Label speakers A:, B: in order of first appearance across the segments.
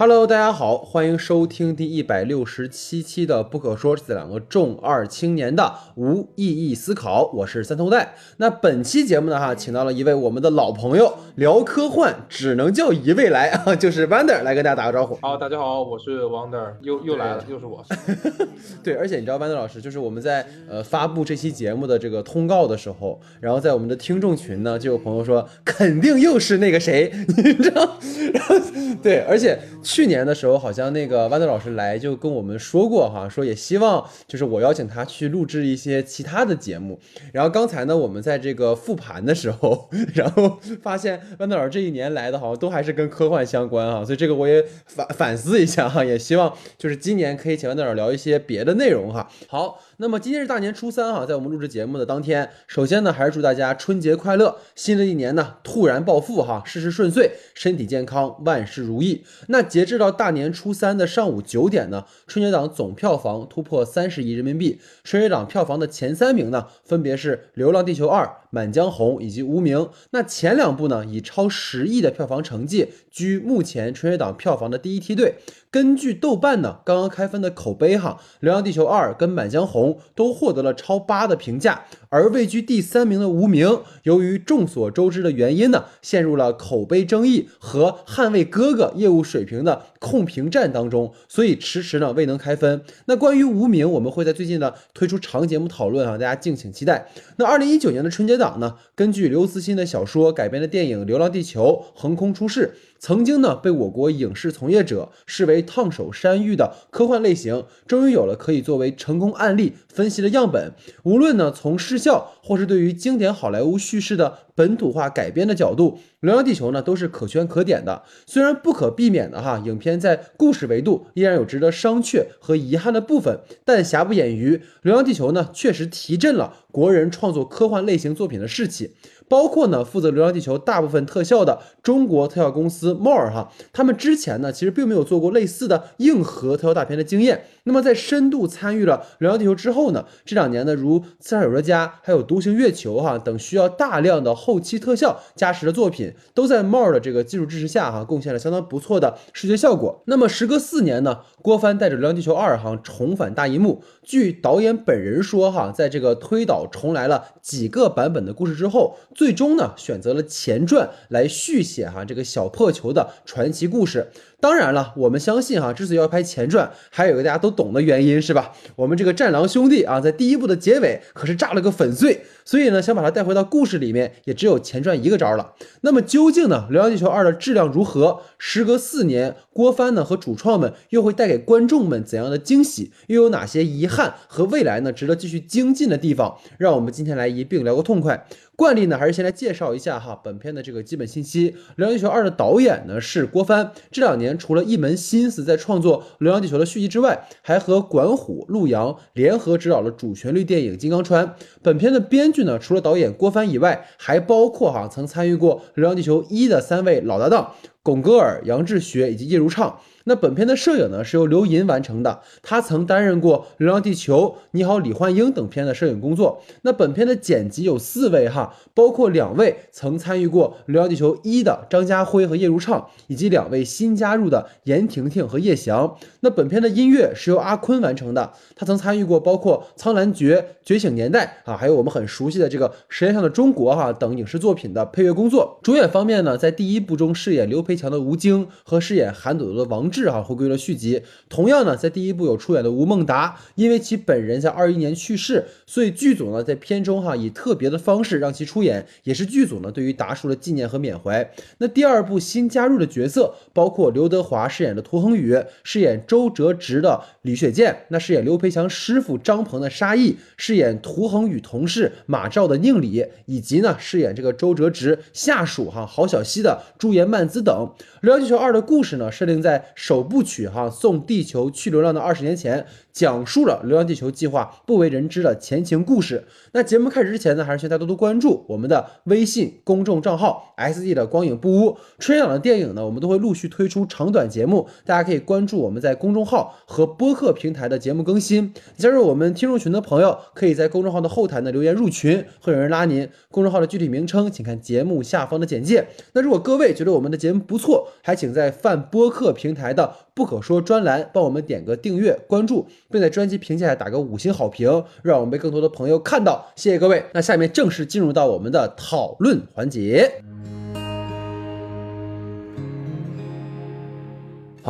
A: Hello，大家好，欢迎收听第一百六十七期的《不可说》，这两个重二青年的无意义思考，我是三头带。那本期节目呢，哈，请到了一位我们的老朋友，聊科幻只能叫一位来啊，就是 Wander 来跟大家打个招呼。
B: 好，大家好，我是 Wonder，又又来了，又是我。
A: 对，而且你知道 Wander 老师，就是我们在呃发布这期节目的这个通告的时候，然后在我们的听众群呢，就有朋友说，肯定又是那个谁，你知道？然 后对，而且。去年的时候，好像那个豌豆老师来就跟我们说过哈，说也希望就是我邀请他去录制一些其他的节目。然后刚才呢，我们在这个复盘的时候，然后发现豌豆老师这一年来的好像都还是跟科幻相关哈，所以这个我也反反思一下哈，也希望就是今年可以请豌豆老师聊一些别的内容哈。好。那么今天是大年初三哈，在我们录制节目的当天，首先呢，还是祝大家春节快乐，新的一年呢，突然暴富哈，事事顺遂，身体健康，万事如意。那截至到大年初三的上午九点呢，春节档总票房突破三十亿人民币，春节档票房的前三名呢，分别是《流浪地球二》。《满江红》以及《无名》，那前两部呢，以超十亿的票房成绩居目前春节档票房的第一梯队。根据豆瓣呢刚刚开分的口碑哈，《流浪地球二》跟《满江红》都获得了超八的评价。而位居第三名的《无名》，由于众所周知的原因呢，陷入了口碑争议和捍卫哥哥业务水平的控评战当中，所以迟迟呢未能开分。那关于《无名》，我们会在最近呢推出长节目讨论啊，大家敬请期待。那二零一九年的春节档呢，根据刘慈欣的小说改编的电影《流浪地球》横空出世。曾经呢，被我国影视从业者视为烫手山芋的科幻类型，终于有了可以作为成功案例分析的样本。无论呢从视效，或是对于经典好莱坞叙事的本土化改编的角度，《流浪地球》呢都是可圈可点的。虽然不可避免的哈，影片在故事维度依然有值得商榷和遗憾的部分，但瑕不掩瑜，《流浪地球》呢确实提振了国人创作科幻类型作品的士气。包括呢，负责《流浪地球》大部分特效的中国特效公司 More 哈，他们之前呢其实并没有做过类似的硬核特效大片的经验。那么在深度参与了《流浪地球》之后呢，这两年呢，如《刺杀小说家》还有《独行月球》哈等需要大量的后期特效加持的作品，都在 More 的这个技术支持下哈，贡献了相当不错的视觉效果。那么时隔四年呢，郭帆带着《流浪地球二》哈重返大银幕。据导演本人说哈，在这个推导重来了几个版本的故事之后。最终呢，选择了前传来续写哈这个小破球的传奇故事。当然了，我们相信哈，之所以要拍前传，还有一个大家都懂的原因，是吧？我们这个战狼兄弟啊，在第一部的结尾可是炸了个粉碎，所以呢，想把它带回到故事里面，也只有前传一个招了。那么究竟呢，《流浪地球二》的质量如何？时隔四年，郭帆呢和主创们又会带给观众们怎样的惊喜？又有哪些遗憾和未来呢值得继续精进的地方？让我们今天来一并聊个痛快。惯例呢，还是先来介绍一下哈本片的这个基本信息。《流浪地球二》的导演呢是郭帆，这两年除了一门心思在创作《流浪地球》的续集之外，还和管虎、陆阳联合执导了主旋律电影《金刚川》。本片的编剧呢，除了导演郭帆以外，还包括哈曾参与过《流浪地球一》的三位老搭档。巩戈尔、杨志学以及叶如畅。那本片的摄影呢是由刘银完成的，他曾担任过《流浪地球》《你好，李焕英》等片的摄影工作。那本片的剪辑有四位哈，包括两位曾参与过《流浪地球一》的张家辉和叶如畅，以及两位新加入的严婷婷和叶翔。那本片的音乐是由阿坤完成的，他曾参与过包括《苍兰诀》《觉醒年代》啊，还有我们很熟悉的这个《舌尖上的中国》哈等影视作品的配乐工作。主演方面呢，在第一部中饰演刘培强的吴京和饰演韩朵朵的王。志哈回归了续集，同样呢，在第一部有出演的吴孟达，因为其本人在二一年去世，所以剧组呢在片中哈以特别的方式让其出演，也是剧组呢对于达叔的纪念和缅怀。那第二部新加入的角色包括刘德华饰演的涂恒宇，饰演周哲直的李雪健，那饰演刘培强师傅张鹏的沙溢，饰演涂恒宇同事马照的宁理，以及呢饰演这个周哲直下属哈郝小西的朱颜曼姿等。《流浪地球二》的故事呢设定在。首部曲哈送地球去流浪的二十年前，讲述了流浪地球计划不为人知的前情故事。那节目开始之前呢，还是请大家多多关注我们的微信公众账号 S D 的光影不污。春节档的电影呢，我们都会陆续推出长短节目，大家可以关注我们在公众号和播客平台的节目更新。加入我们听众群的朋友，可以在公众号的后台呢留言入群，会有人拉您。公众号的具体名称，请看节目下方的简介。那如果各位觉得我们的节目不错，还请在泛播客平台的不可说专栏帮我们点个订阅、关注，并在专辑评价下打个五星好评，让我们被更多的朋友看到。谢谢各位。那下面正式进入到我们的讨论环节。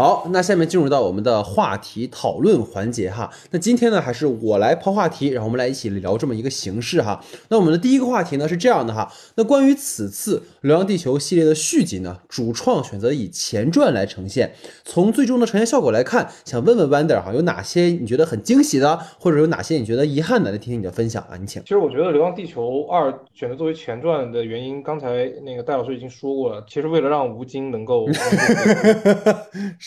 A: 好，那下面进入到我们的话题讨论环节哈。那今天呢，还是我来抛话题，然后我们来一起聊这么一个形式哈。那我们的第一个话题呢是这样的哈。那关于此次《流浪地球》系列的续集呢，主创选择以前传来呈现。从最终的呈现效果来看，想问问 Wander 哈，有哪些你觉得很惊喜的，或者有哪些你觉得遗憾的？来听听你的分享啊，你请。
B: 其实我觉得《流浪地球二》选择作为前传的原因，刚才那个戴老师已经说过了。其实为了让吴京能够。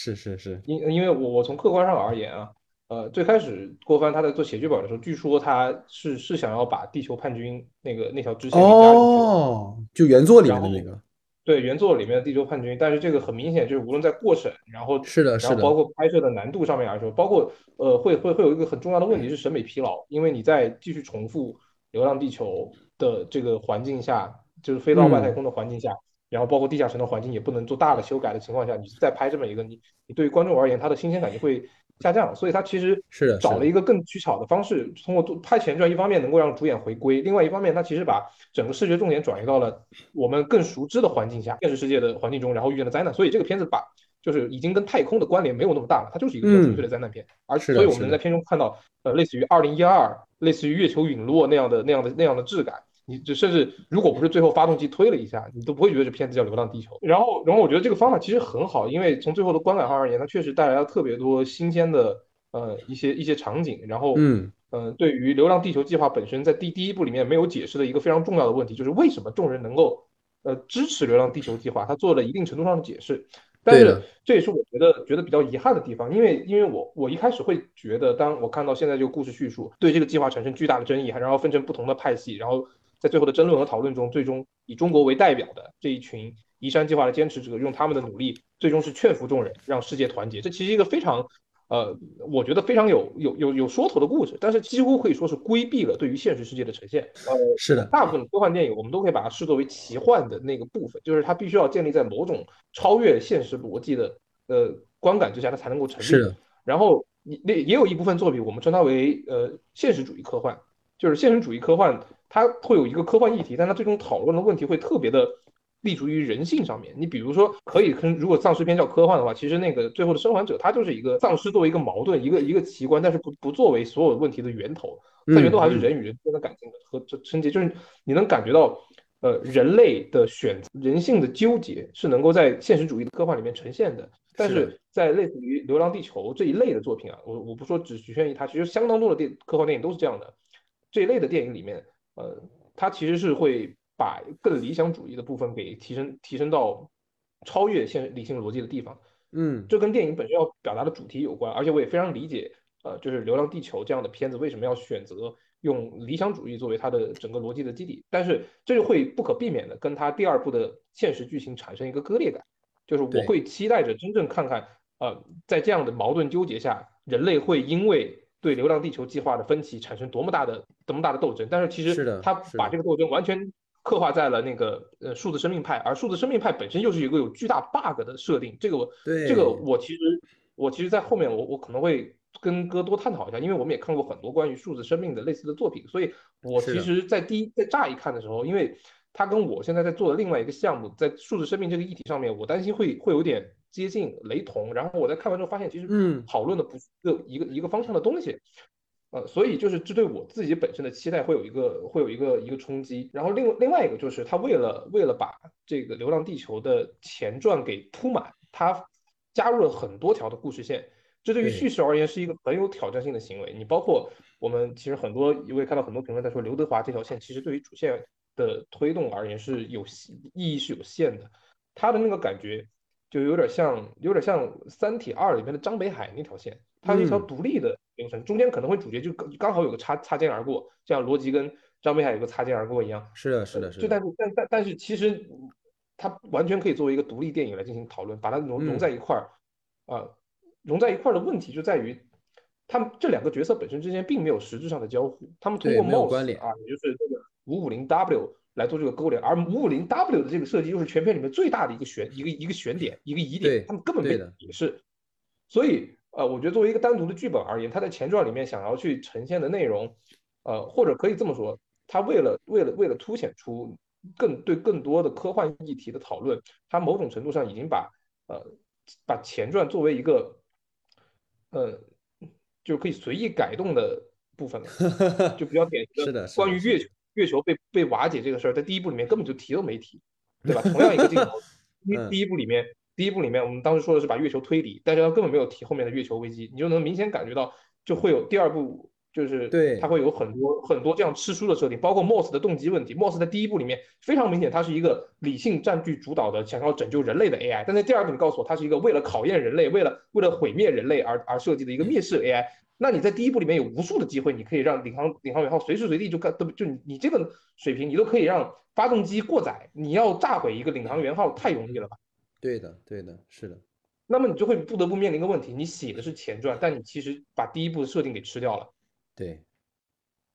A: 是是是，
B: 因因为我我从客观上而言啊，呃，最开始郭帆他在做写剧本的时候，据说他是是想要把地球叛军那个那条支线给加进去，
A: 哦，就原作里面的那个，
B: 对原作里面的地球叛军，但是这个很明显就是无论在过审，然后
A: 是的，是的，
B: 然后包括拍摄的难度上面来说，包括呃会会会有一个很重要的问题是审美疲劳，因为你在继续重复流浪地球的这个环境下，就是飞到外太空的环境下。然后包括地下城的环境也不能做大的修改的情况下，你再拍这么一个，你你对于观众而言，它的新鲜感就会下降。所以它其实
A: 是
B: 找了一个更取巧的方式，通过拍前传，一方面能够让主演回归，另外一方面，它其实把整个视觉重点转移到了我们更熟知的环境下，现实世界的环境中，然后遇见了灾难。所以这个片子把就是已经跟太空的关联没有那么大了，它就是一个纯粹的灾难片。而所以我们能在片中看到，呃，类似于二零一二，类似于月球陨落那样的那样的那样的质感。你就甚至如果不是最后发动机推了一下，你都不会觉得这片子叫《流浪地球》。然后，然后我觉得这个方法其实很好，因为从最后的观感上而言，它确实带来了特别多新鲜的呃一些一些场景。然后，
A: 嗯
B: 嗯，对于《流浪地球》计划本身，在第第一部里面没有解释的一个非常重要的问题，就是为什么众人能够呃支持《流浪地球》计划，他做了一定程度上的解释。但是这也是我觉得觉得比较遗憾的地方，因为因为我我一开始会觉得，当我看到现在这个故事叙述对这个计划产生巨大的争议，然后分成不同的派系，然后。在最后的争论和讨论中，最终以中国为代表的这一群移山计划的坚持者，用他们的努力，最终是劝服众人，让世界团结。这其实一个非常，呃，我觉得非常有有有有说头的故事，但是几乎可以说是规避了对于现实世界的呈现。呃，
A: 是的，
B: 大部分科幻电影我们都可以把它视作为奇幻的那个部分，就是它必须要建立在某种超越现实逻辑的呃观感之下，它才能够成立。
A: 是的。
B: 然后也也有一部分作品，我们称它为呃现实主义科幻，就是现实主义科幻。它会有一个科幻议题，但它最终讨论的问题会特别的立足于人性上面。你比如说，可以跟如果丧尸片叫科幻的话，其实那个最后的生还者，它就是一个丧尸作为一个矛盾，一个一个奇观，但是不不作为所有问题的源头。它源头还是人与人之间的感情和这承接，就是你能感觉到，呃，人类的选择、人性的纠结是能够在现实主义的科幻里面呈现的。但是在类似于《流浪地球》这一类的作品啊，我我不说只局限于它，其实相当多的电科幻电影都是这样的。这一类的电影里面。呃，它其实是会把更理想主义的部分给提升提升到超越现理性逻辑的地方。
A: 嗯，
B: 这跟电影本身要表达的主题有关，而且我也非常理解，呃，就是《流浪地球》这样的片子为什么要选择用理想主义作为它的整个逻辑的基底。但是这就会不可避免的跟它第二部的现实剧情产生一个割裂感，就是我会期待着真正看看，呃，在这样的矛盾纠结下，人类会因为。对《流浪地球》计划的分歧产生多么大的、多么大的斗争，但是其实他把这个斗争完全刻画在了那个呃数字生命派，而数字生命派本身又是一个有巨大 bug 的设定。这个我，这个我其实我其实，在后面我我可能会跟哥多探讨一下，因为我们也看过很多关于数字生命的类似的作品，所以我其实，在第一在乍一看的时候，因为他跟我现在在做的另外一个项目，在数字生命这个议题上面，我担心会会有点。接近雷同，然后我在看完之后发现，其实嗯，讨论的不是一个一个一个方向的东西，呃，所以就是这对我自己本身的期待会有一个会有一个一个冲击。然后另另外一个就是他为了为了把这个《流浪地球》的前传给铺满，他加入了很多条的故事线，这对于叙事而言是一个很有挑战性的行为。你包括我们其实很多也会看到很多评论在说，刘德华这条线其实对于主线的推动而言是有意义是有限的，他的那个感觉。就有点像，有点像《三体二》里面的张北海那条线，它是一条独立的流程，中间可能会主角就刚好有个擦擦肩而过，像罗辑跟张北海有个擦肩而过一样。
A: 是的，是的，是的。
B: 就但是但但但是其实它完全可以作为一个独立电影来进行讨论，把它融融在一块儿啊，融在一块儿的问题就在于，他们这两个角色本身之间并没有实质上的交互，他们通过 MOS 啊，也就是这个五五零 W 来做这个勾连，而五五零 W 的这个设计又是全片里面最大的一个悬一个一个悬点一个疑点，他们根本没解释。所以呃，我觉得作为一个单独的剧本而言，它在前传里面想要去呈现的内容，呃，或者可以这么说，它为了为了为了凸显出更对更多的科幻议题的讨论，它某种程度上已经把呃把前传作为一个呃就可以随意改动的部分了，就比较典型
A: 的
B: 关于月球。月球被被瓦解这个事儿，在第一部里面根本就提都没提，对吧？同样一个镜头，因为第一部里面，第一部里面我们当时说的是把月球推离，但是他根本没有提后面的月球危机，你就能明显感觉到就会有第二部，就是
A: 对
B: 它会有很多很多这样吃书的设定，包括 Moss 的动机问题。Moss 在第一部里面非常明显，它是一个理性占据主导的，想要拯救人类的 AI，但在第二部你告诉我，它是一个为了考验人类，为了为了毁灭人类而而设计的一个灭世 AI。那你在第一部里面有无数的机会，你可以让领航领航员号随时随地就干，都就你你这个水平，你都可以让发动机过载。你要炸毁一个领航员号太容易了吧？
A: 对的，对的，是的。
B: 那么你就会不得不面临一个问题：你写的是前传，但你其实把第一部的设定给吃掉了。
A: 对，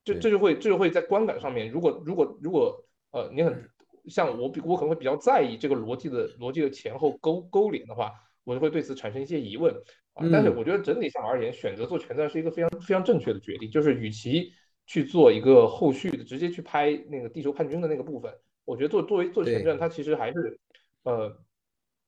B: 这这就会这就会在观感上面，如果如果如果呃你很像我，我可能会比较在意这个逻辑的逻辑的前后勾勾连的话，我就会对此产生一些疑问啊。但是我觉得整体上而言，选择做全战是一个非常非常正确的决定。就是与其去做一个后续的，直接去拍那个地球叛军的那个部分，我觉得做作为做全战，它其实还是呃，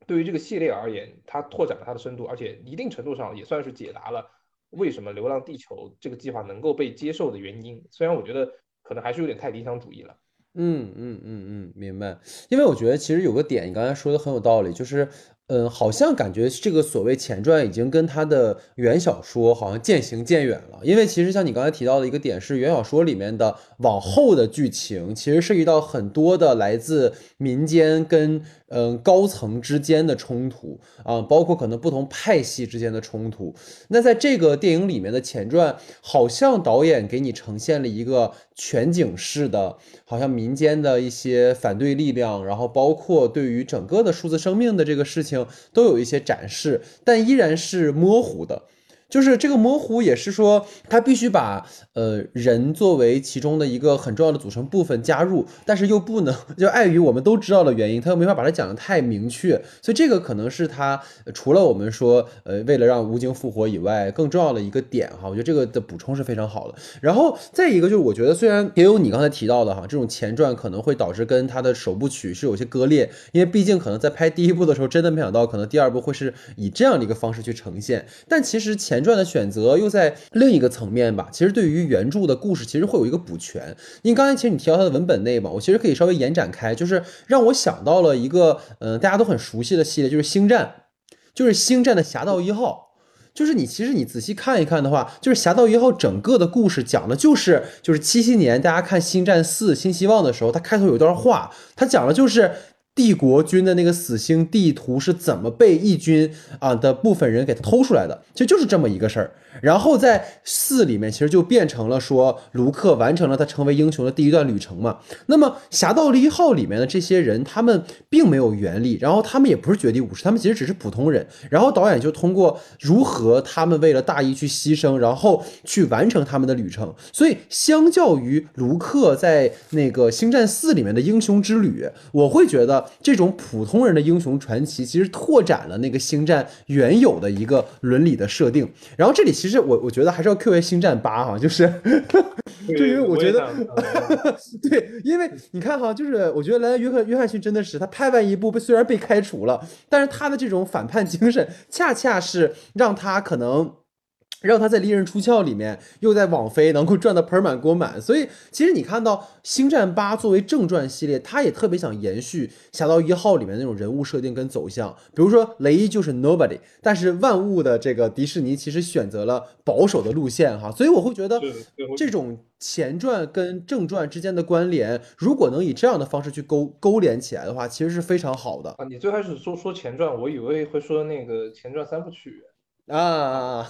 B: 对于这个系列而言，它拓展了它的深度，而且一定程度上也算是解答了为什么《流浪地球》这个计划能够被接受的原因。虽然我觉得可能还是有点太理想主义了。
A: 嗯嗯嗯嗯，明白。因为我觉得其实有个点，你刚才说的很有道理，就是。嗯，好像感觉这个所谓前传已经跟他的原小说好像渐行渐远了。因为其实像你刚才提到的一个点是，原小说里面的往后的剧情，其实涉及到很多的来自民间跟嗯高层之间的冲突啊，包括可能不同派系之间的冲突。那在这个电影里面的前传，好像导演给你呈现了一个全景式的，好像民间的一些反对力量，然后包括对于整个的数字生命的这个事情。都有一些展示，但依然是模糊的。就是这个模糊，也是说他必须把呃人作为其中的一个很重要的组成部分加入，但是又不能就碍于我们都知道的原因，他又没法把它讲的太明确，所以这个可能是他除了我们说呃为了让吴京复活以外，更重要的一个点哈。我觉得这个的补充是非常好的。然后再一个就是，我觉得虽然也有你刚才提到的哈，这种前传可能会导致跟他的首部曲是有些割裂，因为毕竟可能在拍第一部的时候，真的没想到可能第二部会是以这样的一个方式去呈现，但其实前。传的选择又在另一个层面吧，其实对于原著的故事，其实会有一个补全。因为刚才其实你提到它的文本内嘛，我其实可以稍微延展开，就是让我想到了一个，嗯，大家都很熟悉的系列，就是《星战》，就是《星战》的《侠盗一号》。就是你其实你仔细看一看的话，就是《侠盗一号》整个的故事讲的就是，就是七七年大家看《星战四：新希望》的时候，它开头有一段话，它讲的就是。帝国军的那个死星地图是怎么被义军啊的部分人给偷出来的？其实就是这么一个事儿。然后在四里面，其实就变成了说，卢克完成了他成为英雄的第一段旅程嘛。那么《侠盗一号》里面的这些人，他们并没有原力，然后他们也不是绝地武士，他们其实只是普通人。然后导演就通过如何他们为了大义去牺牲，然后去完成他们的旅程。所以相较于卢克在那个《星战四》里面的英雄之旅，我会觉得这种普通人的英雄传奇，其实拓展了那个星战原有的一个伦理的设定。然后这里。其实我我觉得还是要 Q 一星战八哈，就是，就因为我觉得，对，因为你看哈，就是我觉得莱恩约翰约翰逊真的是他拍完一部被虽然被开除了，但是他的这种反叛精神，恰恰是让他可能。让他在利刃出鞘里面，又在网飞能够赚得盆满锅满，所以其实你看到《星战八》作为正传系列，他也特别想延续《侠盗一号》里面那种人物设定跟走向。比如说雷伊就是 Nobody，但是万物的这个迪士尼其实选择了保守的路线哈，所以我会觉得这种前传跟正传之间的关联，如果能以这样的方式去勾勾连起来的话，其实是非常好的
B: 啊。你最开始说说前传，我以为会说那个前传三部曲。
A: 啊，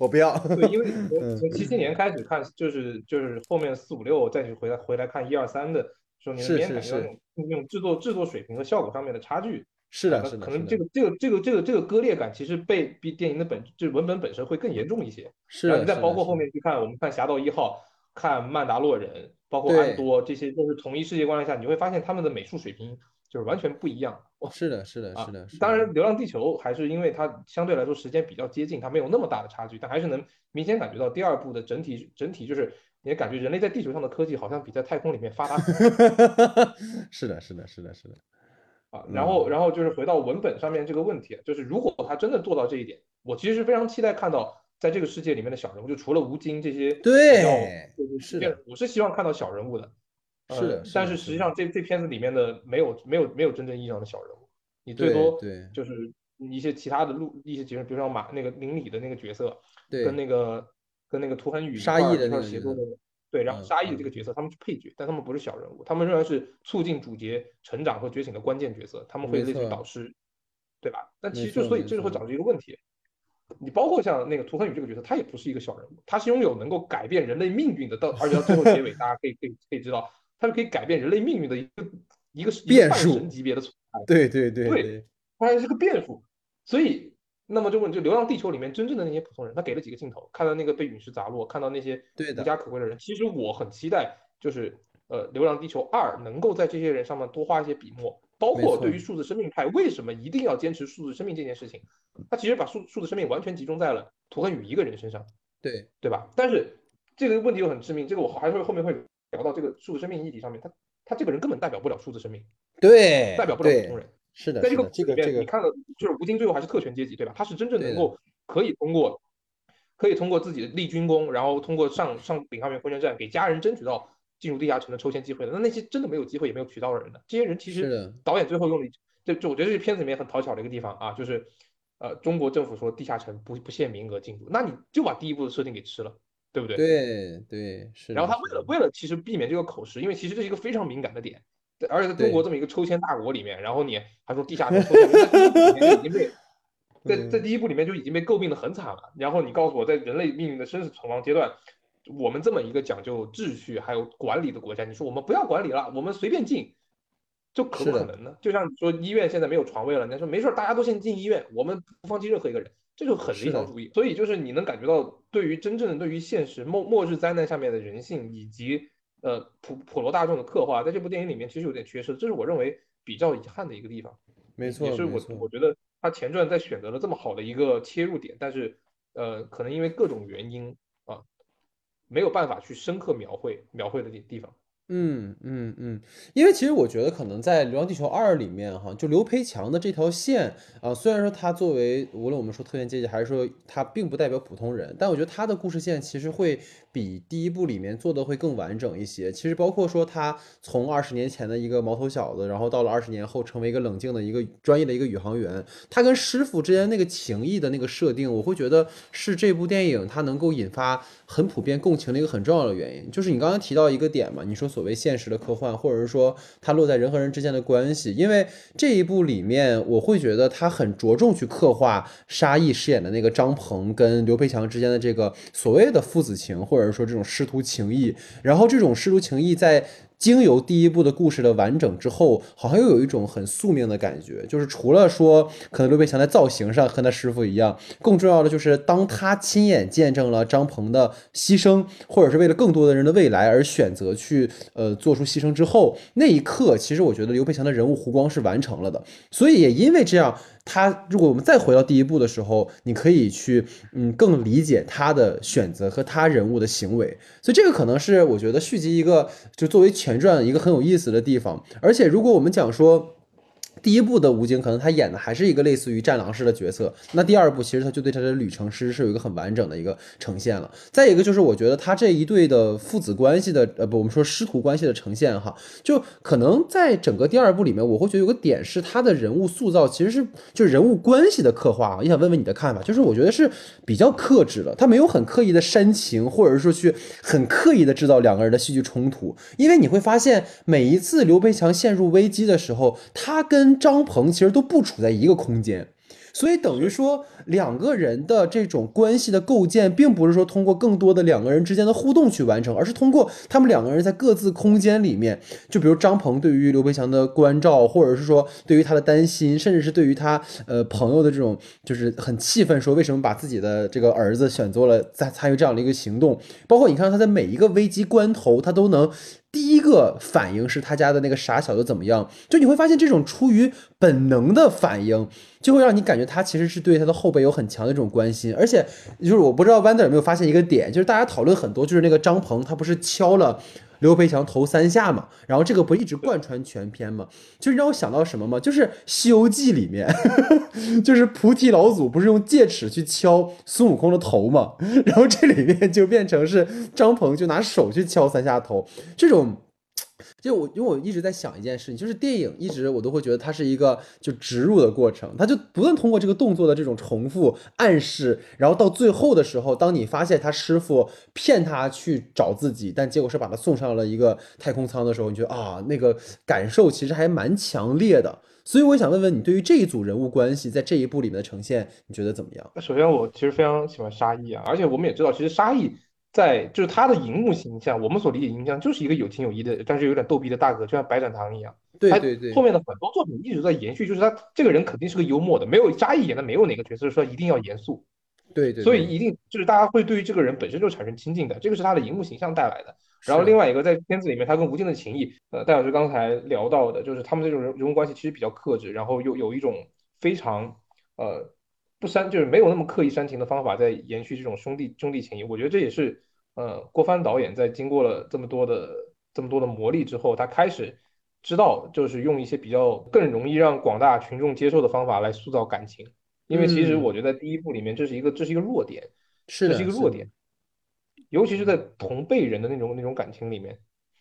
A: 我不要。
B: 对，因为从从七七年开始看，就是就是后面四五六再去回来回来看一二三的时候，你能感觉那种那种制作制作水平和效果上面的差距。
A: 是的，是
B: 的。可能这个这个这个这个这个割裂感，其实被比电影的本就是文本本身会更严重一些。
A: 是的。
B: 你再包括后面去看，我们看《侠盗一号》，看《曼达洛人》。包括安多这些都是同一世界观下，你会发现他们的美术水平就是完全不一样。哇
A: 是的，是的，
B: 啊
A: 是的，是
B: 当然，《流浪地球》还是因为它相对来说时间比较接近，它没有那么大的差距，但还是能明显感觉到第二部的整体整体就是也感觉人类在地球上的科技好像比在太空里面发达
A: 是的，是的，是的，是的，
B: 啊。然后，
A: 嗯
B: 然后就是回到文本上面这个问题，就是如果他真的做到这一点，我其实是非常期待看到在这个世界里面的小人物，就除了吴京这些
A: 对
B: 是
A: 是的，
B: 我是希望看到小人物的。呃
A: 是的
B: 但是实际上这这片子里面的没有没有没有真正意义上的小人物，你最多
A: 对。
B: 就是一些其他的路一些角色，比如说马那个林里的那个角色，
A: 对，
B: 跟那个跟那个涂恒宇一
A: 沙溢的那个
B: 协作的，对，然后
A: 嗯
B: 沙溢这个角色，他们是配角，但他们不是小人物，他们仍然是促进主角成长和觉醒的关键角色，他们会类似于导师，对吧？但其实就所以这就会导致一个问题，你包括像那个涂恒宇这个角色，他也不是一个小人物，他是拥有能够改变人类命运的，到而且到最后结尾，大家可以可以可以知道，他是可以改变人类命运的一个一个
A: 变数
B: 神级别的存在。
A: 对对对
B: 对
A: 对，
B: 它还是个变数。所以，那么就问，就《流浪地球》里面真正的那些普通人，他给了几个镜头，看到那个被陨石砸落，看到那些无家可归的人。其实我很期待，就是呃，《流浪地球二》能够在这些人上面多花一些笔墨，包括对于数字生命派为什么一定要坚持数字生命这件事情，他其实把数数字生命完全集中在了图恒宇一个人身上，
A: 对
B: 对吧？但是这个问题又很致命，这个我还会后面会聊到这个数字生命议题上面，他他这个人根本代表不了数字生命，
A: 对，
B: 代表不了普通人。
A: 是的，
B: 在这个
A: 这
B: 里面，
A: 个这个
B: 你看了就是吴京最后还是特权阶级，对吧？他是真正能够可以通过，可以通过自己的立军功，然后通过上上领航员空间站给家人争取到进入地下城的抽签机会的。那那些真的没有机会也没有渠道的人呢？这些人其实导演最后用了一，就就我觉得这片子里面很讨巧的一个地方啊，就是呃中国政府说地下城不不限名额进入，那你就把第一步的设定给吃了，对不对？
A: 对对是。
B: 然后他为了为了其实避免这个口实，因为其实这是一个非常敏感的点，而且在中国这么一个抽签大国里面，然后你还说地下城抽签，已经被在 在
A: 嗯
B: 第一部里面就已经被诟病的很惨了。然后你告诉我，在人类命运的生死存亡阶段，我们这么一个讲究秩序还有管理的国家，你说我们不要管理了，我们随便进，就可不可能呢？就像说医院现在没有床位了，人家说没事儿，大家都先进医院，我们不放弃任何一个人。这就很理想主义，所以就是你能感觉到，对于真正的对于现实末末日灾难下面的人性以及呃普普罗大众的刻画，在这部电影里面其实有点缺失，这是我认为比较遗憾的一个地方。
A: 没错
B: 也是我我觉得他前传在选择了这么好的一个切入点，但是呃可能因为各种原因啊，没有办法去深刻描绘描绘的地地方。
A: 嗯嗯嗯，因为其实我觉得可能在《流浪地球二》里面哈，就刘培强的这条线啊，虽然说他作为无论我们说特权阶级，还是说他并不代表普通人，但我觉得他的故事线其实会比第一部里面做的会更完整一些。其实包括说他从二十年前的一个毛头小子，然后到了二十年后成为一个冷静的一个专业的一个宇航员，他跟师傅之间那个情谊的那个设定，我会觉得是这部电影它能够引发很普遍共情的一个很重要的原因。就是你刚刚提到一个点嘛，你说所谓现实的科幻，或者是说它落在人和人之间的关系，因为这一部里面，我会觉得他很着重去刻画沙溢饰演的那个张鹏跟刘培强之间的这个所谓的父子情，或者说这种师徒情谊，然后这种师徒情谊在。经由第一部的故事的完整之后，好像又有一种很宿命的感觉，就是除了说可能刘培强在造型上和他师傅一样，更重要的就是当他亲眼见证了张鹏的牺牲，或者是为了更多的人的未来而选择去呃做出牺牲之后，那一刻，其实我觉得刘培强的人物弧光是完成了的。所以也因为这样，他如果我们再回到第一部的时候，你可以去嗯更理解他的选择和他人物的行为。所以这个可能是我觉得续集一个就作为前传一个很有意思的地方。而且如果我们讲说。第一部的吴京可能他演的还是一个类似于战狼式的角色，那第二部其实他就对他的旅程其实是有一个很完整的一个呈现了。再一个就是我觉得他这一对的父子关系的呃不，我们说师徒关系的呈现哈，就可能在整个第二部里面，我会觉得有个点是他的人物塑造其实是就人物关系的刻画啊，也想问问你的看法，就是我觉得是比较克制的，他没有很刻意的煽情，或者说去很刻意的制造两个人的戏剧冲突，因为你会发现每一次刘培强陷入危机的时候，他跟张鹏其实都不处在一个空间。所以等于说，两个人的这种关系的构建，并不是说通过更多的两个人之间的互动去完成，而是通过他们两个人在各自空间里面，就比如张鹏对于刘培强的关照，或者是说对于他的担心，甚至是对于他呃朋友的这种就是很气愤，说为什么把自己的这个儿子选做了在参与这样的一个行动，包括你看他在每一个危机关头，他都能。第一个反应是他家的那个傻小子怎么样？就你会发现，这种出于本能的反应，就会让你感觉他其实是对他的后辈有很强的这种关心。而且，就是我不知道 Wander 有没有发现一个点，就是大家讨论很多，就是那个张鹏他不是敲了刘培强头三下嘛，然后这个不一直贯穿全篇嘛，就是让我想到什么嘛，就是《西游记》里面，就是菩提老祖不是用戒尺去敲孙悟空的头嘛，然后这里面就变成是张鹏就拿手去敲三下头，这种。就我，因为我一直在想一件事情，就是电影一直我都会觉得它是一个就植入的过程，它就不断通过这个动作的这种重复暗示，然后到最后的时候，当你发现他师傅骗他去找自己，但结果是把他送上了一个太空舱的时候，你觉得啊，那个感受其实还蛮强烈的。所以我想问问你，对于这一组人物关系在这一部里面的呈现，你觉得怎么样？
B: 首先，我其实非常喜欢沙溢啊，而且我们也知道，其实沙溢。在就是他的荧幕形象，我们所理解形象就是一个有情有义的，但是有点逗逼的大哥，就像白展堂一样。
A: 对对对。
B: 后面的很多作品一直在延续，就是他这个人肯定是个幽默的，没有扎一演的没有哪个角色说一定要严肃。
A: 对对。
B: 所以一定就是大家会对于这个人本身就产生亲近感，这个是他的荧幕形象带来的。然后另外一个在片子里面，他跟吴京的情谊，呃，戴老师刚才聊到的，就是他们这种人人物关系其实比较克制，然后又有一种非常呃不煽，就是没有那么刻意煽情的方法在延续这种兄弟兄弟情谊。我觉得这也是。呃，郭帆导演在经过了这么多的这么多的磨砺之后，他开始知道，就是用一些比较更容易让广大群众接受的方法来塑造感情。因为其实我觉得第一部里面这是一个这是一个弱点，
A: 是
B: 这是一个弱点，尤其是在同辈人的那种那种感情里面。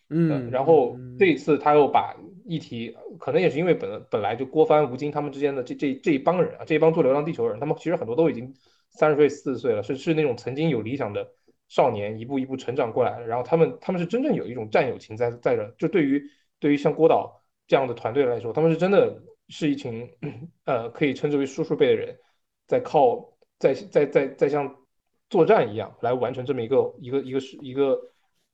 A: 嗯，
B: 然后这一次他又把议题，可能也是因为本本来就郭帆、吴京他们之间的这这这一帮人啊，这一帮做《流浪地球》的人，他们其实很多都已经三十岁、四十岁了，是是那种曾经有理想的。少年一步一步成长过来然后他们他们是真正有一种战友情在在这，就对于对于像郭导这样的团队来说，他们是真的是一群呃可以称之为叔叔辈的人，在靠在在在在像作战一样来完成这么一个一个一个史一个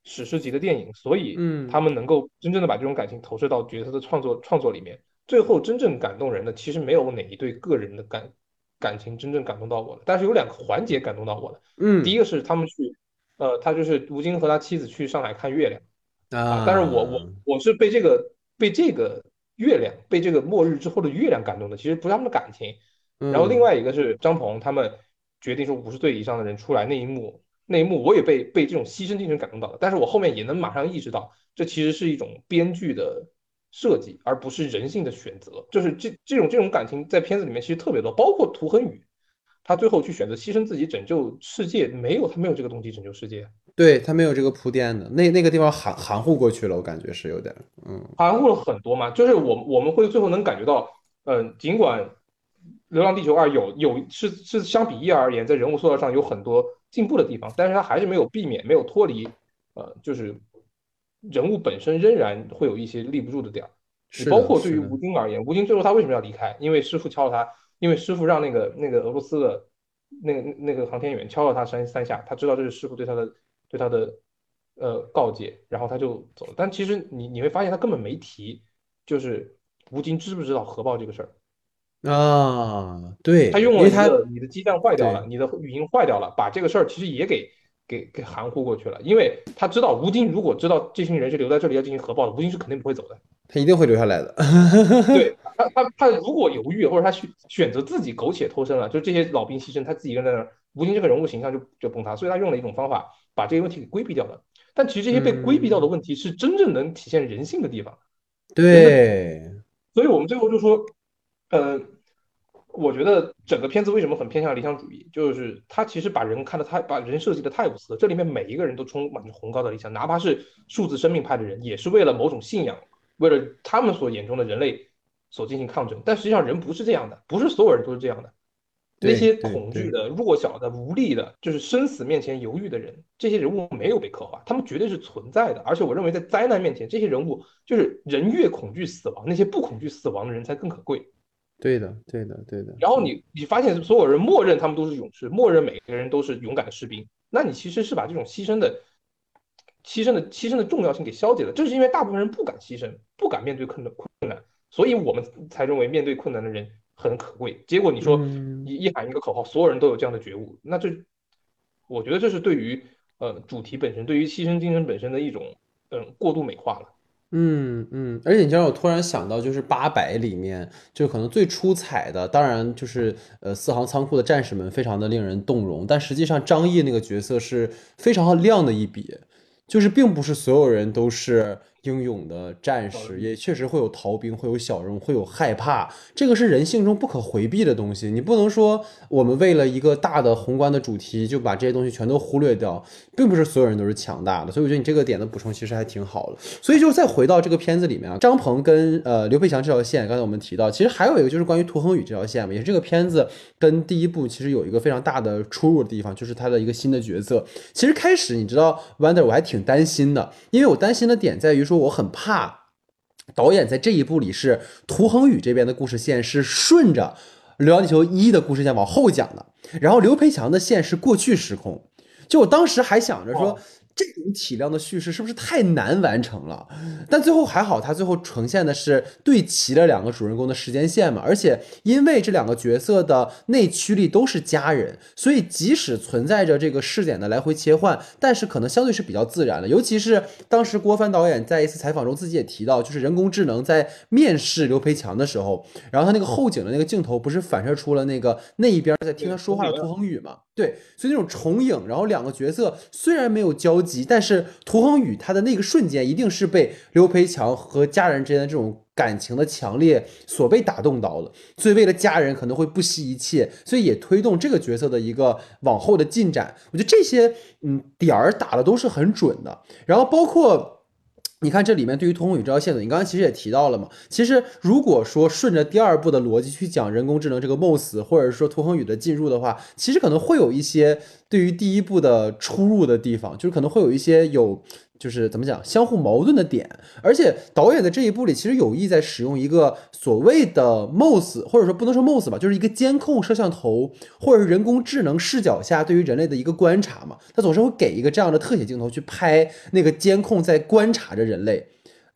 B: 史诗级的电影，所以他们能够真正的把这种感情投射到角色的创作创作里面，最后真正感动人的其实没有哪一对个人的感感情真正感动到我的，但是有两个环节感动到我的，
A: 嗯，
B: 第一个是他们去。呃，他就是吴京和他妻子去上海看月亮
A: 啊，
B: 但是我我我是被这个被这个月亮被这个末日之后的月亮感动的，其实不是他们的感情。然后另外一个是张鹏他们决定说五十岁以上的人出来那一幕，那一幕我也被被这种牺牲精神感动到了，但是我后面也能马上意识到，这其实是一种编剧的设计，而不是人性的选择。就是这这种这种感情在片子里面其实特别多，包括涂恒宇。他最后去选择牺牲自己拯救世界，没有他没有这个动机拯救世界，
A: 对他没有这个铺垫的，那那个地方含含糊过去了，我感觉是有点，嗯，
B: 含糊了很多嘛。就是我我们会最后能感觉到，嗯，尽管《流浪地球二》有有是是相比一而言，在人物塑造上有很多进步的地方，但是他还是没有避免没有脱离，呃，就是人物本身仍然会有一些立不住的点儿。包括对于吴京而言，吴京最后他为什么要离开？因为师傅敲了他。因为师傅让那个那个俄罗斯的那个那个航天员敲了他三三下，他知道这是师傅对他的对他的呃告诫，然后他就走了。但其实你你会发现他根本没提，就是吴京知不知道核爆这个事儿
A: 啊？对，
B: 他用了一个你的基站坏掉了，你的语音坏掉了，把这个事儿其实也给给给含糊过去了。因为他知道吴京如果知道这群人是留在这里要进行核爆的，吴京是肯定不会走的。
A: 他一定会留下来的。
B: 对他，他他如果犹豫，或者他选选择自己苟且偷生了，就这些老兵牺牲，他自己一个人在那儿，吴京这个人物形象就就崩塌。所以他用了一种方法，把这些问题给规避掉了。但其实这些被规避掉的问题，是真正能体现人性的地方。
A: 对，
B: 所以我们最后就说，呃，我觉得整个片子为什么很偏向理想主义，就是他其实把人看得太，把人设计的太无私。这里面每一个人都充满着崇高的理想，哪怕是数字生命派的人，也是为了某种信仰。为了他们所眼中的人类所进行抗争，但实际上人不是这样的，不是所有人都是这样的。那些恐惧的、弱小的、无力的，就是生死面前犹豫的人，这些人物没有被刻画，他们绝对是存在的。而且我认为，在灾难面前，这些人物就是人越恐惧死亡，那些不恐惧死亡的人才更可贵。
A: 对的，对的，对的。
B: 然后你你发现所有人默认他们都是勇士，默认每个人都是勇敢的士兵，那你其实是把这种牺牲的。牺牲的牺牲的重要性给消解了，正是因为大部分人不敢牺牲，不敢面对困难困难，所以我们才认为面对困难的人很可贵。结果你说一一喊一个口号，所有人都有这样的觉悟，那这我觉得这是对于呃主题本身，对于牺牲精神本身的一种嗯过度美化了。
A: 嗯嗯，而且你知道，我突然想到，就是八百里面，就可能最出彩的，当然就是呃四行仓库的战士们，非常的令人动容。但实际上，张译那个角色是非常亮的一笔，就是并不是所有人都是。英勇的战士也确实会有逃兵，会有小人，会有害怕，这个是人性中不可回避的东西。你不能说我们为了一个大的宏观的主题就把这些东西全都忽略掉，并不是所有人都是强大的。所以我觉得你这个点的补充其实还挺好的。所以就再回到这个片子里面啊，张鹏跟呃刘培强这条线，刚才我们提到，其实还有一个就是关于涂恒宇这条线嘛，也是这个片子跟第一部其实有一个非常大的出入的地方，就是他的一个新的角色。其实开始你知道 Wonder 我还挺担心的，因为我担心的点在于说。我很怕导演在这一部里是涂恒宇这边的故事线是顺着《流浪地球一》的故事线往后讲的，然后刘培强的线是过去时空。就我当时还想着说。这种体量的叙事是不是太难完成了？但最后还好，他最后呈现的是对齐了两个主人公的时间线嘛。而且因为这两个角色的内驱力都是家人，所以即使存在着这个视点的来回切换，但是可能相对是比较自然的。尤其是当时郭帆导演在一次采访中自己也提到，就是人工智能在面试刘培强的时候，然后他那个后景的那个镜头不是反射出了那个那一边在听他说话的涂恒宇嘛？对，所以那种重影，然后两个角色虽然没有交集，但是涂恒宇他的那个瞬间一定是被刘培强和家人之间的这种感情的强烈所被打动到了，所以为了家人可能会不惜一切，所以也推动这个角色的一个往后的进展。我觉得这些嗯点儿打的都是很准的，然后包括。你看这里面对于涂恒宇这条线索，你刚才其实也提到了嘛。其实如果说顺着第二步的逻辑去讲人工智能这个 MOS，或者说图恒宇的进入的话，其实可能会有一些对于第一步的出入的地方，就是可能会有一些有。就是怎么讲，相互矛盾的点，而且导演的这一部里其实有意在使用一个所谓的 MOS，或者说不能说 MOS 吧，就是一个监控摄像头或者是人工智能视角下对于人类的一个观察嘛，他总是会给一个这样的特写镜头去拍那个监控在观察着人类。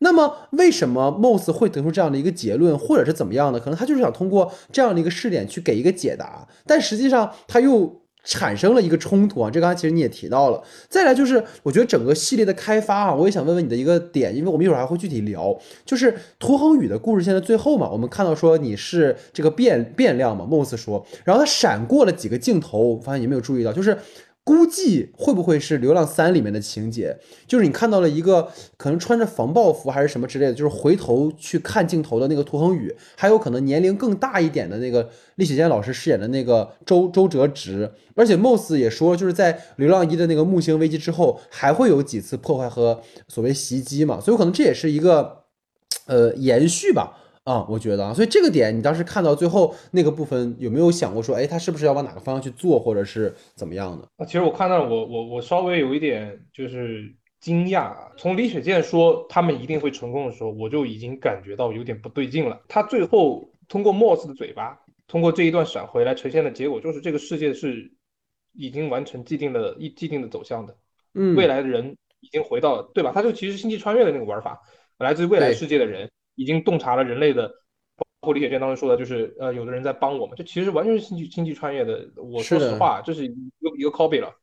A: 那么为什么 MOS 会得出这样的一个结论，或者是怎么样的？可能他就是想通过这样的一个试点去给一个解答，但实际上他又。产生了一个冲突啊，这刚才其实你也提到了。再来就是，我觉得整个系列的开发啊，我也想问问你的一个点，因为我们一会儿还会具体聊，就是涂恒宇的故事线在最后嘛，我们看到说你是这个变变量嘛，Moss 说，然后他闪过了几个镜头，我发现你没有注意到，就是。估计会不会是《流浪三》里面的情节？就是你看到了一个可能穿着防爆服还是什么之类的，就是回头去看镜头的那个涂恒宇，还有可能年龄更大一点的那个厉雪健老师饰演的那个周周哲直。而且 Moss 也说，就是在《流浪一》的那个木星危机之后，还会有几次破坏和所谓袭击嘛，所以可能这也是一个呃延续吧。啊，我觉得啊，所以这个点你当时看到最后那个部分，有没有想过说，哎，他是不是要往哪个方向去做，或者是怎么样的？
B: 啊，其实我看到我我我稍微有一点就是惊讶。从李雪健说他们一定会成功的时候，我就已经感觉到有点不对劲了。他最后通过 Moss 的嘴巴，通过这一段闪回来呈现的结果，就是这个世界是已经完成既定的一既定的走向的。
A: 嗯，
B: 未来的人已经回到了，对吧？他就其实星际穿越的那个玩法，来自于未来世界的人。已经洞察了人类的，包括李雪健当时说的，就是呃，有的人在帮我们，这其实完全是星际星际穿越的。我说实话，这是一个一个 copy 了。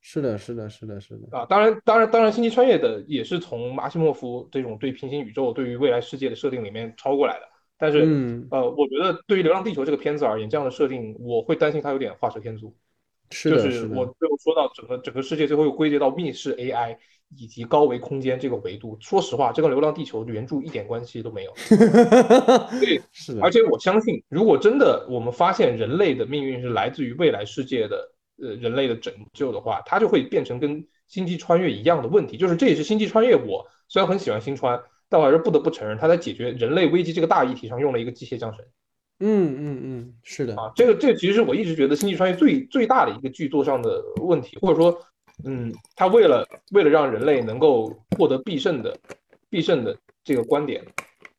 A: 是的，是的，是的，是的。
B: 啊，当然，当然，当然，星际穿越的也是从阿西莫夫这种对平行宇宙、对于未来世界的设定里面抄过来的。但是，呃，我觉得对于《流浪地球》这个片子而言，这样的设定我会担心它有点画蛇添足。
A: 是
B: 的，就是我最后说到整个整个世界最后又归结到密室 AI。以及高维空间这个维度，说实话，这跟《流浪地球》原著一点关系都没有。对，
A: 是。
B: 而且我相信，如果真的我们发现人类的命运是来自于未来世界的，呃，人类的拯救的话，它就会变成跟星际穿越一样的问题。就是这也是星际穿越。我虽然很喜欢星穿，但我还是不得不承认，他在解决人类危机这个大议题上用了一个机械降神。
A: 嗯嗯嗯，是的
B: 啊，这个这个其实是我一直觉得星际穿越最最大的一个剧作上的问题，或者说。嗯，他为了为了让人类能够获得必胜的必胜的这个观点，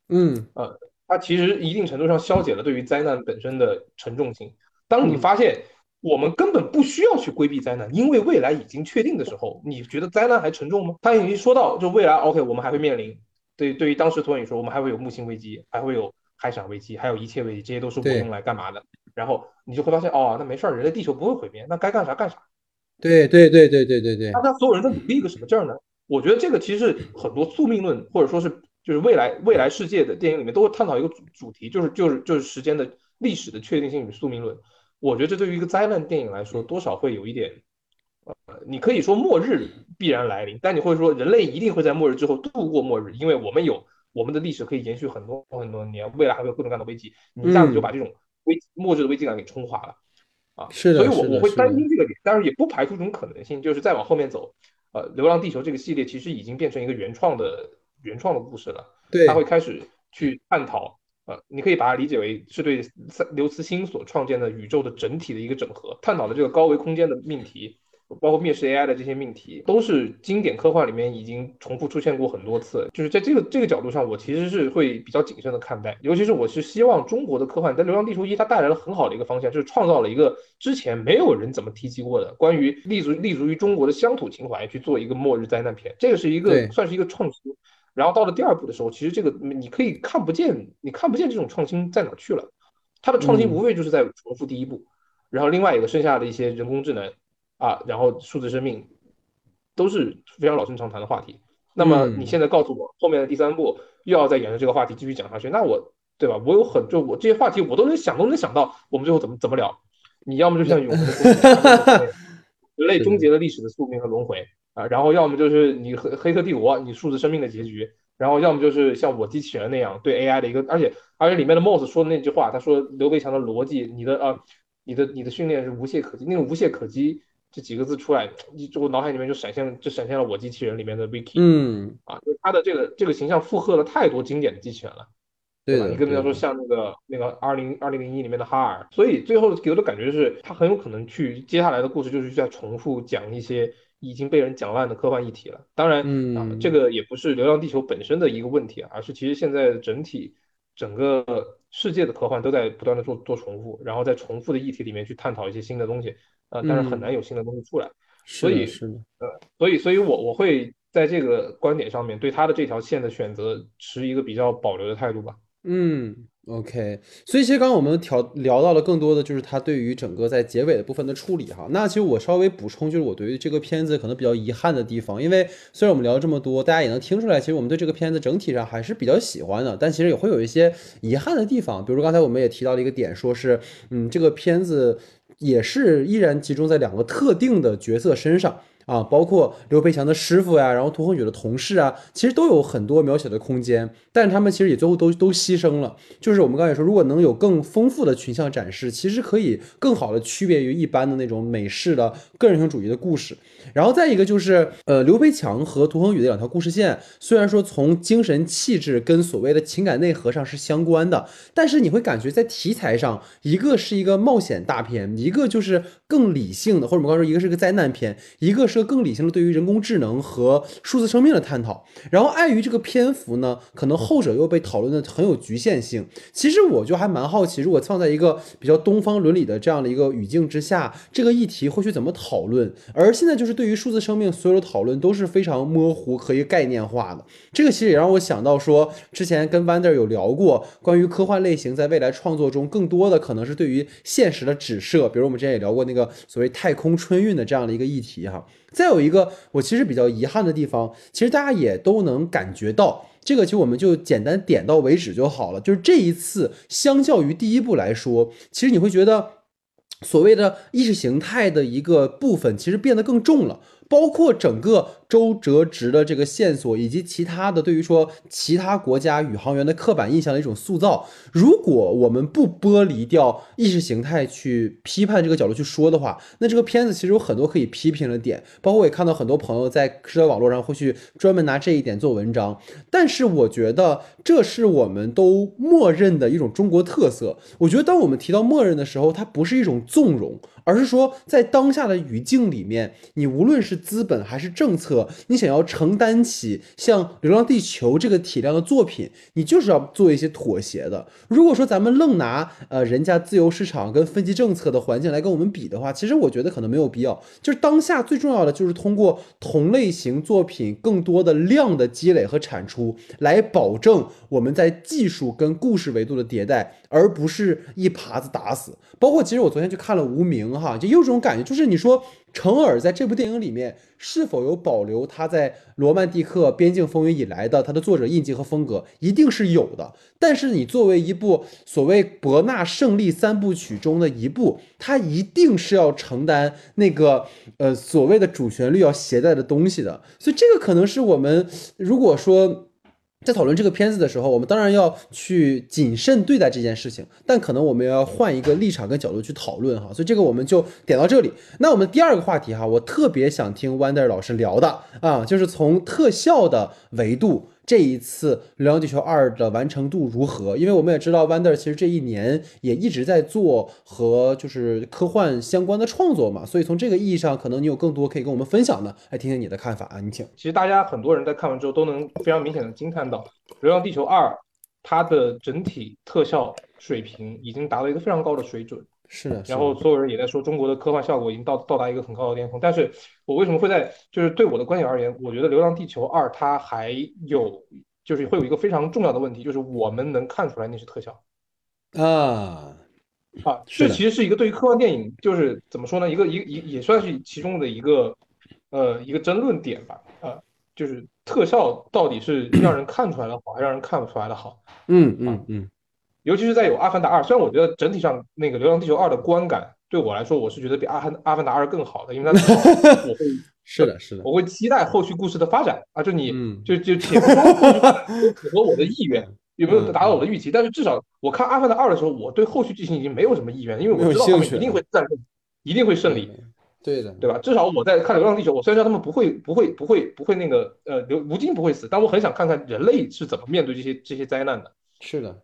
A: 嗯
B: 呃，他其实一定程度上消解了对于灾难本身的沉重性。当你发现我们根本不需要去规避灾难，因为未来已经确定的时候，你觉得灾难还沉重吗？他已经说到，就未来 OK，我们还会面临对对于当时托尼说，我们还会有木星危机，还会有海闪危机，还有一切危机，这些都是我用来干嘛的？然后你就会发现，哦，那没事儿，人类地球不会毁灭，那该干啥干啥。
A: 对对对对对对对，
B: 大家所有人在努力一个什么劲儿呢？我觉得这个其实很多宿命论或者说是就是未来未来世界的电影里面都会探讨一个主主题，就是就是就是时间的历史的确定性与宿命论。我觉得这对于一个灾难电影来说，多少会有一点，呃，你可以说末日必然来临，但你会说人类一定会在末日之后度过末日，因为我们有我们的历史可以延续很多很多年，未来还会有各种各样的危机，你一下子就把这种危末日的危机感给冲垮了。啊，
A: 是的，
B: 所以我我会担心这个点，但是也不排除这种可能性，就是再往后面走，呃，《流浪地球》这个系列其实已经变成一个原创的原创的故事了，
A: 对
B: 它会开始去探讨，呃，你可以把它理解为是对三刘慈欣所创建的宇宙的整体的一个整合，探讨的这个高维空间的命题。包括灭世 AI 的这些命题，都是经典科幻里面已经重复出现过很多次。就是在这个这个角度上，我其实是会比较谨慎的看待。尤其是我是希望中国的科幻在《流浪地球一》它带来了很好的一个方向，就是创造了一个之前没有人怎么提及过的关于立足立足于中国的乡土情怀去做一个末日灾难片。这个是一个算是一个创新。然后到了第二部的时候，其实这个你可以看不见，你看不见这种创新在哪去了。它的创新
A: 嗯
B: 无非就是在重复第一部，然后另外一个剩下的一些人工智能啊，然后数字生命，都是非常老生常谈的话题。那么
A: 嗯
B: 你现在告诉我，后面的第三步又要再沿着这个话题继续讲下去，那我对吧？我有很就我这些话题我都能想都能想到，我们最后怎么怎么聊？你要么就像永恒的终结 人类终结了历史的宿命和轮回啊，然后要么就是你黑黑客帝国，你数字生命的结局，然后要么就是像我机器人那样对 AI 的一个，而且而且里面的 Moss 说的那句话，他说刘培强的逻辑，你的啊，你的你的训练是无懈可击，那种无懈可击这几个字出来，一我脑海里面就闪现就闪现了我机器人里面的 Vicky
A: 嗯，
B: 啊，就是他的这个这个形象附和了太多经典的机器人了。吧？
A: 对吧，
B: 你跟人家说像那个那个二零二零零一里面的哈尔，所以最后给我的感觉是，他很有可能去接下来的故事就是在重复讲一些已经被人讲烂的科幻议题了。当然啊，
A: 嗯
B: 这个也不是《流浪地球》本身的一个问题，而是其实现在整体整个世界的科幻都在不断的做做重复，然后在重复的议题里面去探讨一些新的东西，呃，但是很
A: 嗯
B: 难有新的东西出来。
A: 是
B: 所以
A: 的是的，
B: 所以，所以我我会在这个观点上面对他的这条线的选择持一个比较保留的态度吧。
A: 嗯，OK，所以其实刚刚我们调聊到了更多的就是他对于整个在结尾的部分的处理哈。那其实我稍微补充就是我对于这个片子可能比较遗憾的地方，因为虽然我们聊了这么多，大家也能听出来，其实我们对这个片子整体上还是比较喜欢的，但其实也会有一些遗憾的地方，比如说刚才我们也提到了一个点，说是嗯这个片子也是依然集中在两个特定的角色身上。啊，包括刘培强的师傅呀，然后屠恒宇的同事啊，其实都有很多描写的空间，但他们其实也最后都都牺牲了。就是我们刚才说，如果能有更丰富的群像展示，其实可以更好的区别于一般的那种美式的个人性主义的故事。然后再一个就是，呃，刘培强和涂恒宇的两条故事线，虽然说从精神气质跟所谓的情感内核上是相关的，但是你会感觉在题材上，一个是一个冒险大片，一个就是更理性的，或者我们刚才说一个是个灾难片，一个是更理性的对于人工智能和数字生命的探讨。然后碍于这个篇幅呢，可能后者又被讨论的很有局限性。其实我就还蛮好奇，如果放在一个比较东方伦理的这样的一个语境之下，这个议题会去怎么讨论？而现在就是对于数字生命所有的讨论都是非常模糊和一个概念化的。这个其实也让我想到说，之前跟 Wander 有聊过关于科幻类型在未来创作中更多的可能是对于现实的指涉，比如我们之前也聊过那个所谓太空春运的这样的一个议题哈。再有一个我其实比较遗憾的地方，其实大家也都能感觉到。这个其实我们就简单点到为止就好了。就是这一次，相较于第一部来说，其实你会觉得所谓的意识形态的一个部分，其实变得更重了。包括整个周折直的这个线索，以及其他的对于说其他国家宇航员的刻板印象的一种塑造，如果我们不剥离掉意识形态去批判这个角度去说的话，那这个片子其实有很多可以批评的点。包括我也看到很多朋友在社交网络上会去专门拿这一点做文章，但是我觉得这是我们都默认的一种中国特色。我觉得当我们提到默认的时候，它不是一种纵容，而是说在当下的语境里面，你无论是资本还是政策，你想要承担起像《流浪地球》这个体量的作品，你就是要做一些妥协的。如果说咱们愣拿呃人家自由市场跟分级政策的环境来跟我们比的话，其实我觉得可能没有必要。就是当下最重要的就是通过同类型作品更多的量的积累和产出，来保证我们在技术跟故事维度的迭代，而不是一耙子打死。包括其实我昨天去看了《无名》哈，就有种感觉，就是你说成尔在这部电影里面是否有保留他在《罗曼蒂克边境风云》以来的他的作者印记和风格，一定是有的。但是你作为一部所谓伯纳胜利三部曲中的一部，它一定是要承担那个呃所谓的主旋律要携带的东西的。所以这个可能是我们如果说。在讨论这个片子的时候，我们当然要去谨慎对待这件事情，但可能我们要换一个立场跟角度去讨论哈，所以这个我们就点到这里。那我们第二个话题哈，我特别想听 Wonder 老师聊的啊，就是从特效的维度。这一次《流浪地球二》的完成度如何？因为我们也知道，Wonder 其实这一年也一直在做和就是科幻相关的创作嘛，所以从这个意义上，可能你有更多可以跟我们分享的，来听听你的看法啊，你请。
B: 其实大家很多人在看完之后都能非常明显的惊叹到，《流浪地球二》它的整体特效水平已经达到一个非常高的水准。
A: 是的，
B: 然后所有人也在说中国的科幻效果已经到到达一个很高的巅峰。但是我为什么会在就是对我的观点而言，我觉得《流浪地球二》它还有就是会有一个非常重要的问题，就是我们能看出来那是特效
A: 啊
B: 啊，这其实是一个对于科幻电影就是怎么说呢，一个一一也算是其中的一个呃一个争论点吧啊，就是特效到底是让人看出来的好，还是让人看不出来的好？
A: 嗯嗯嗯。
B: 尤其是在有《阿凡达二》，虽然我觉得整体上那个《流浪地球二》的观感对我来说，我是觉得比《阿凡阿凡达二》更好的，因为它 我会
A: 是的，是的，
B: 我会期待后续故事的发展啊！就你就就且不说符合我的意愿，有没有达到我的预期，但是至少我看《阿凡达二》的时候，我对后续剧情已经没有什么意愿，因为我知道他们一定会战胜，一定会胜利。
A: 对的，
B: 对吧？至少我在看《流浪地球》，我虽然知道他们不会不会不会不会那个呃刘吴京不会死，但我很想看看人类是怎么面对这些这些灾难的。
A: 是的。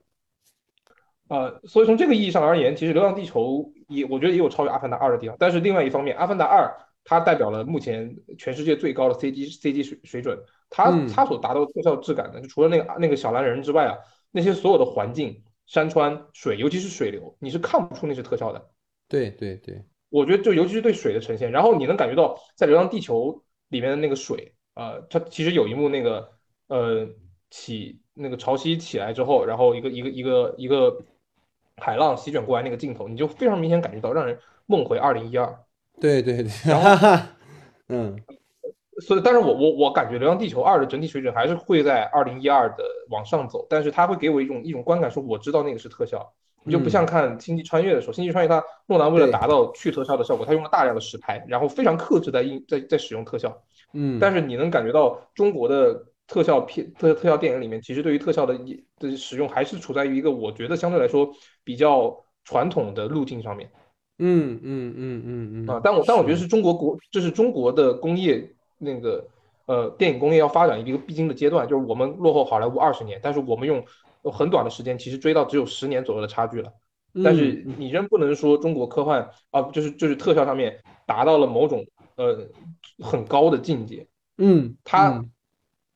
B: 呃，所以从这个意义上而言，其实《流浪地球》也我觉得也有超越《阿凡达二》的地方。但是另外一方面，《阿凡达二》它代表了目前全世界最高的 CG CG 水水准，它它所达到的特效质感呢，就除了那个那个小蓝人之外啊，那些所有的环境、山川、水，尤其是水流，你是看不出那是特效的。
A: 对对对，
B: 我觉得就尤其是对水的呈现，然后你能感觉到在《流浪地球》里面的那个水，呃，它其实有一幕那个呃起那个潮汐起来之后，然后一个一个一个一个。海浪席卷过来那个镜头，你就非常明显感觉到让人梦回二零一二。
A: 对对对，
B: 然后，嗯，所以，但是我我我感觉《流浪地球二》的整体水准还是会在二零一二的往上走，但是它会给我一种一种观感，说我知道那个是特效，你就不像看《星际穿越》的时候，《星际穿越》它诺兰为了达到去特效的效果，他用了大量的实拍，然后非常克制在应在在使用特效。
A: 嗯，
B: 但是你能感觉到中国的。特效片特特效电影里面，其实对于特效的的使用还是处在于一个我觉得相对来说比较传统的路径上面。
A: 嗯嗯嗯嗯嗯
B: 啊，但我但我觉得是中国国这是中国的工业那个呃电影工业要发展一个必经的阶段，就是我们落后好莱坞二十年，但是我们用很短的时间其实追到只有十年左右的差距了。但是你仍不能说中国科幻啊，就是就是特效上面达到了某种呃很高的境界。
A: 嗯，
B: 它。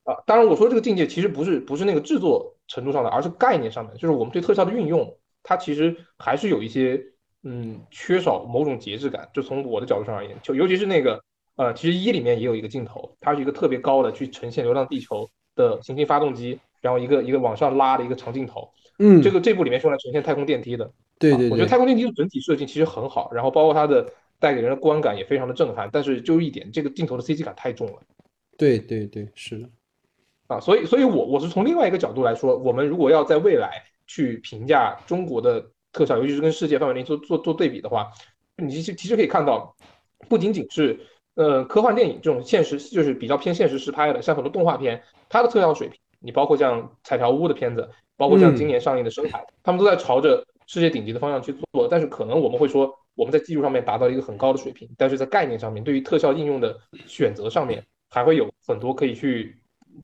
B: 啊，当然我说这个境界其实不是不是那个制作程度上的，而是概念上面，就是我们对特效的运用，它其实还是有一些嗯缺少某种节制感。就从我的角度上而言，就尤其是那个呃，其实一里面也有一个镜头，它是一个特别高的去呈现《流浪地球》的行星发动机，然后一个一个往上拉的一个长镜头。
A: 嗯，
B: 这个这部里面是用来呈现太空电梯的。
A: 对对，
B: 我觉得太空电梯的整体设计其实很好，然后包括它的带给人的观感也非常的震撼。但是就一点，这个镜头的 CG 感太重了。
A: 对对对，是的。
B: 啊，所以，所以我我是从另外一个角度来说，我们如果要在未来去评价中国的特效，尤其是跟世界范围内做做做对比的话，你其实其实可以看到，不仅仅是呃科幻电影这种现实，就是比较偏现实实拍的，像很多动画片，它的特效水平，你包括像彩条屋的片子，包括像今年上映的深海，他们都在朝着世界顶级的方向去做，但是可能我们会说，我们在技术上面达到一个很高的水平，但是在概念上面，对于特效应用的选择上面，还会有很多可以去。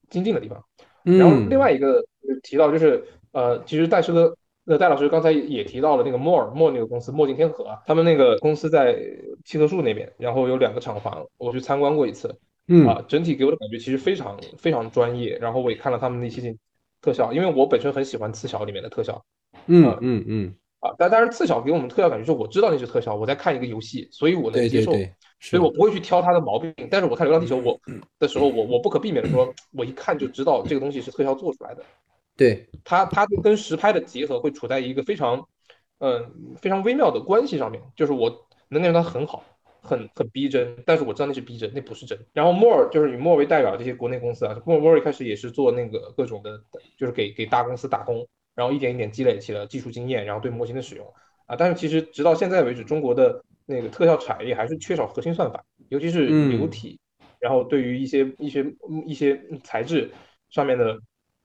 B: 精进的地方，然后另外一个提到就是，呃，其实戴师哥，那戴老师刚才也提到了那个墨尔墨那个公司墨镜天河，他们那个公司在七棵树那边，然后有两个厂房，我去参观过一次，
A: 嗯。
B: 啊，整体给我的感觉其实非常非常专业，然后我也看了他们那些特效，因为我本身很喜欢刺小里面的特效，
A: 嗯嗯嗯。
B: 啊，但但是，刺小给我们特效感觉，是我知道那是特效，我在看一个游戏，所以我能接受，所以我不会去挑他的毛病。但是我看《流浪地球》我 的时候，我我不可避免的说，我一看就知道这个东西是特效做出来的。
A: 对
B: 它，它跟实拍的结合会处在一个非常，嗯，非常微妙的关系上面，就是我能感觉它很好，很很逼真，但是我知道那是逼真，那不是真。然后 More 就是以 More 为代表这些国内公司啊，More More 一开始也是做那个各种的，就是给给大公司打工，然后一点一点积累起了技术经验，然后对模型的使用啊。但是其实直到现在为止，中国的那个特效产业还是缺少核心算法，尤其是流体，然后对于一些一些一些材质上面的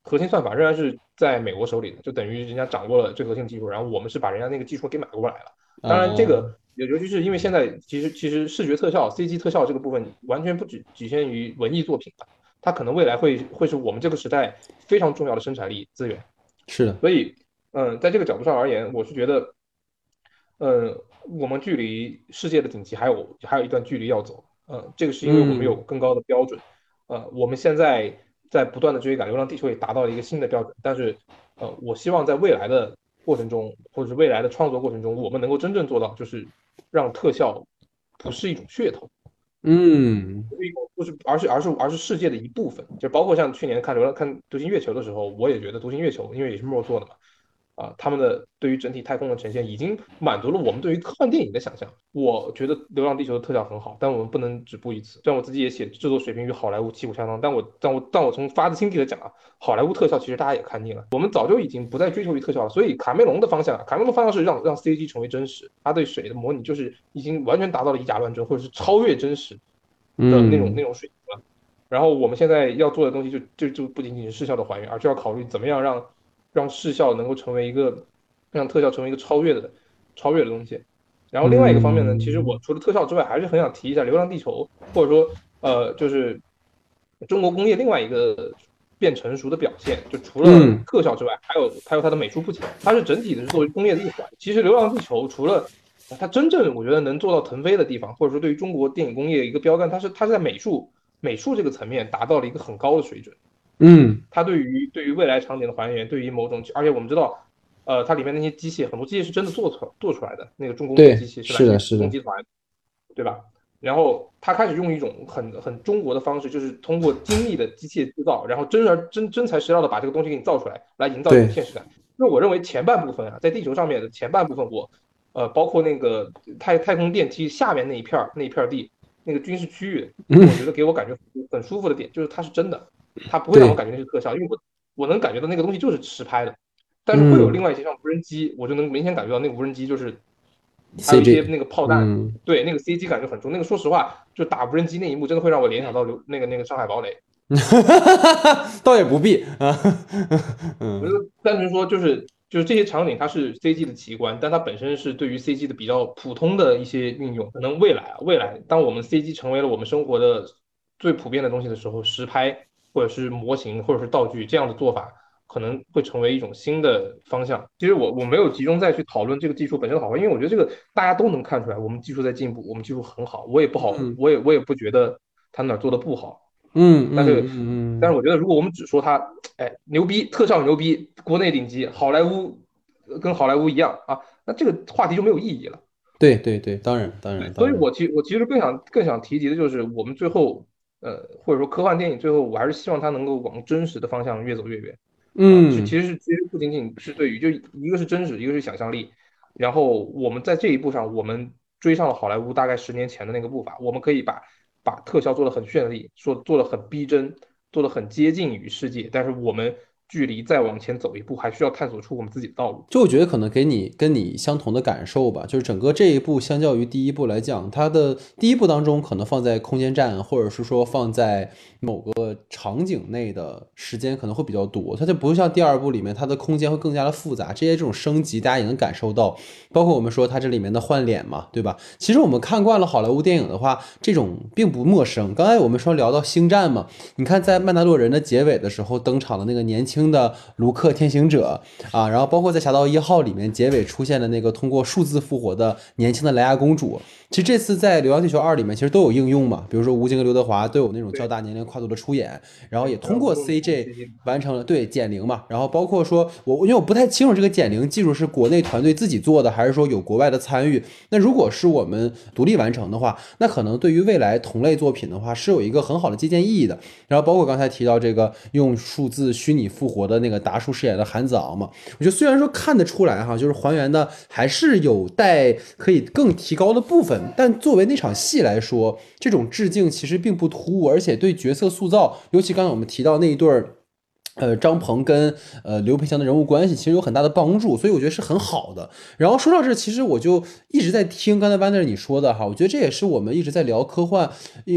B: 核心算法仍然是在美国手里的，就等于人家掌握了最核心技术，然后我们是把人家那个技术给买过来了。当然这个。也尤其是因为现在其实其实视觉特效 CG 特效这个部分完全不只局限于文艺作品了，它可能未来会会是我们这个时代非常重要的生产力资源。
A: 是的，
B: 所以嗯，在这个角度上而言，我是觉得，嗯，我们距离世界的顶级还有还有一段距离要走。嗯，这个是因为我们有更高的标准。呃，我们现在在不断的追赶，流浪地球也达到了一个新的标准。但是，呃，我希望在未来的。过程中，或者是未来的创作过程中，我们能够真正做到，就是让特效不是一种噱头，
A: 嗯，
B: 不是，而是而是而是世界的一部分。就包括像去年看流浪看《独行月球》的时候，我也觉得《独行月球》因为也是莫做的嘛。啊，他们的对于整体太空的呈现已经满足了我们对于科幻电影的想象。我觉得《流浪地球》的特效很好，但我们不能止步于此。虽然我自己也写制作水平与好莱坞旗鼓相当，但我但我但我从发自心底的讲啊，好莱坞特效其实大家也看腻了，我们早就已经不再追求于特效了。所以卡梅隆的方向，卡梅隆方向是让让 CG 成为真实，他对水的模拟就是已经完全达到了以假乱真，或者是超越真实的那种那种水平了。然后我们现在要做的东西就就就不仅仅是视效的还原，而是要考虑怎么样让。让视效能够成为一个，让特效成为一个超越的、超越的东西。然后另外一个方面呢，其实我除了特效之外，还是很想提一下《流浪地球》，或者说，呃，就是中国工业另外一个变成熟的表现。就除了特效之外，还有还有它的美术布景，它是整体的是作为工业的一环。其实《流浪地球》除了它真正我觉得能做到腾飞的地方，或者说对于中国电影工业一个标杆，它是它是在美术美术这个层面达到了一个很高的水准。
A: 嗯，
B: 它对于对于未来场景的还原，对于某种，而且我们知道，呃，它里面那些机械，很多机械是真的做出做出来的，那个重工业机器
A: 是
B: 来
A: 自
B: 重集团，对吧？然后他开始用一种很很中国的方式，就是通过精密的机械制造，然后真而真真材实料的把这个东西给你造出来，来营造一种现实感。因为我认为前半部分啊，在地球上面的前半部分，我呃，包括那个太太空电梯下面那一片儿那一片地，那个军事区域，我觉得给我感觉很舒服的点，就是它是真的。它不会让我感觉那是特效，因为我我能感觉到那个东西就是实拍的，但是会有另外一些像无人机，我就能明显感觉到那个无人机就是还有一些那个炮弹，对那个 CG 感觉很重。那个说实话，就打无人机那一幕，真的会让我联想到刘那个那个上海堡垒。
A: 倒也不必啊，
B: 我就单纯说就是就是这些场景它是 CG 的奇观，但它本身是对于 CG 的比较普通的一些运用。可能未来啊未来，当我们 CG 成为了我们生活的最普遍的东西的时候，实拍。或者是模型，或者是道具，这样的做法可能会成为一种新的方向。其实我我没有集中再去讨论这个技术本身的好坏，因为我觉得这个大家都能看出来，我们技术在进步，我们技术很好。我也不好，我也我也不觉得他哪做的不好。
A: 嗯，
B: 但是
A: 嗯，
B: 但是我觉得如果我们只说他，哎，牛逼，特效牛逼，国内顶级，好莱坞跟好莱坞一样啊，那这个话题就没有意义了。
A: 对对对，当然当然。
B: 所以我其我其实更想更想提及的就是我们最后。呃，或者说科幻电影最后，我还是希望它能够往真实的方向越走越远。
A: 嗯，
B: 其实是其实不仅仅是对于，就一个是真实，一个是想象力。然后我们在这一步上，我们追上了好莱坞大概十年前的那个步伐，我们可以把把特效做的很绚丽，说做的很逼真，做的很接近于世界，但是我们。距离再往前走一步，还需要探索出我们自己的道路。
A: 就我觉得可能给你跟你相同的感受吧，就是整个这一步相较于第一步来讲，它的第一步当中可能放在空间站，或者是说放在某个场景内的时间可能会比较多，它就不会像第二部里面它的空间会更加的复杂。这些这种升级大家也能感受到，包括我们说它这里面的换脸嘛，对吧？其实我们看惯了好莱坞电影的话，这种并不陌生。刚才我们说聊到星战嘛，你看在曼达洛人的结尾的时候登场的那个年轻。的卢克天行者啊，然后包括在《侠盗一号》里面结尾出现的那个通过数字复活的年轻的莱娅公主，其实这次在《流浪地球二》里面其实都有应用嘛，比如说吴京和刘德华都有那种较大年龄 跨度的出演，然后也通过 CJ 完成了对减龄嘛，然后包括说我因为我不太清楚这个减龄技术是国内团队自己做的，还是说有国外的参与。那如果是我们独立完成的话，那可能对于未来同类作品的话是有一个很好的借鉴意义的。然后包括刚才提到这个用数字虚拟复活的那个达叔饰演的韩子昂嘛。我觉得虽然说看得出来哈，就是还原的还是有待可以更提高的部分，但作为那场戏来说，这种致敬其实并不突兀，而且对角色塑造，尤其刚才我们提到那一对儿。呃，张鹏跟呃刘培强的人物关系其实有很大的帮助，所以我觉得是很好的。然后说到这，其实我就一直在听刚才 Wander 你说的哈，我觉得这也是我们一直在聊科幻，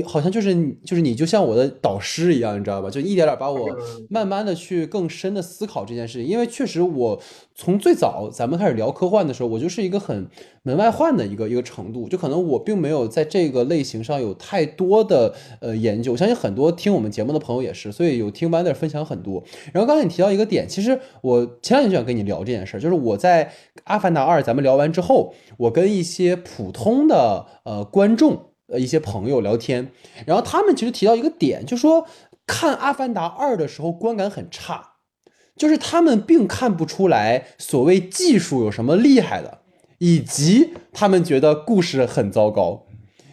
A: 好像就是就是你就像我的导师一样，你知道吧？就一点点把我慢慢的去更深的思考这件事情，因为确实我。从最早咱们开始聊科幻的时候，我就是一个很门外汉的一个一个程度，就可能我并没有在这个类型上有太多的呃研究。我相信很多听我们节目的朋友也是，所以有听 Wander 分享很多。然后刚才你提到一个点，其实我前两天就想跟你聊这件事儿，就是我在《阿凡达二》咱们聊完之后，我跟一些普通的呃观众呃一些朋友聊天，然后他们其实提到一个点，就说看《阿凡达二》的时候观感很差。就是他们并看不出来所谓技术有什么厉害的，以及他们觉得故事很糟糕。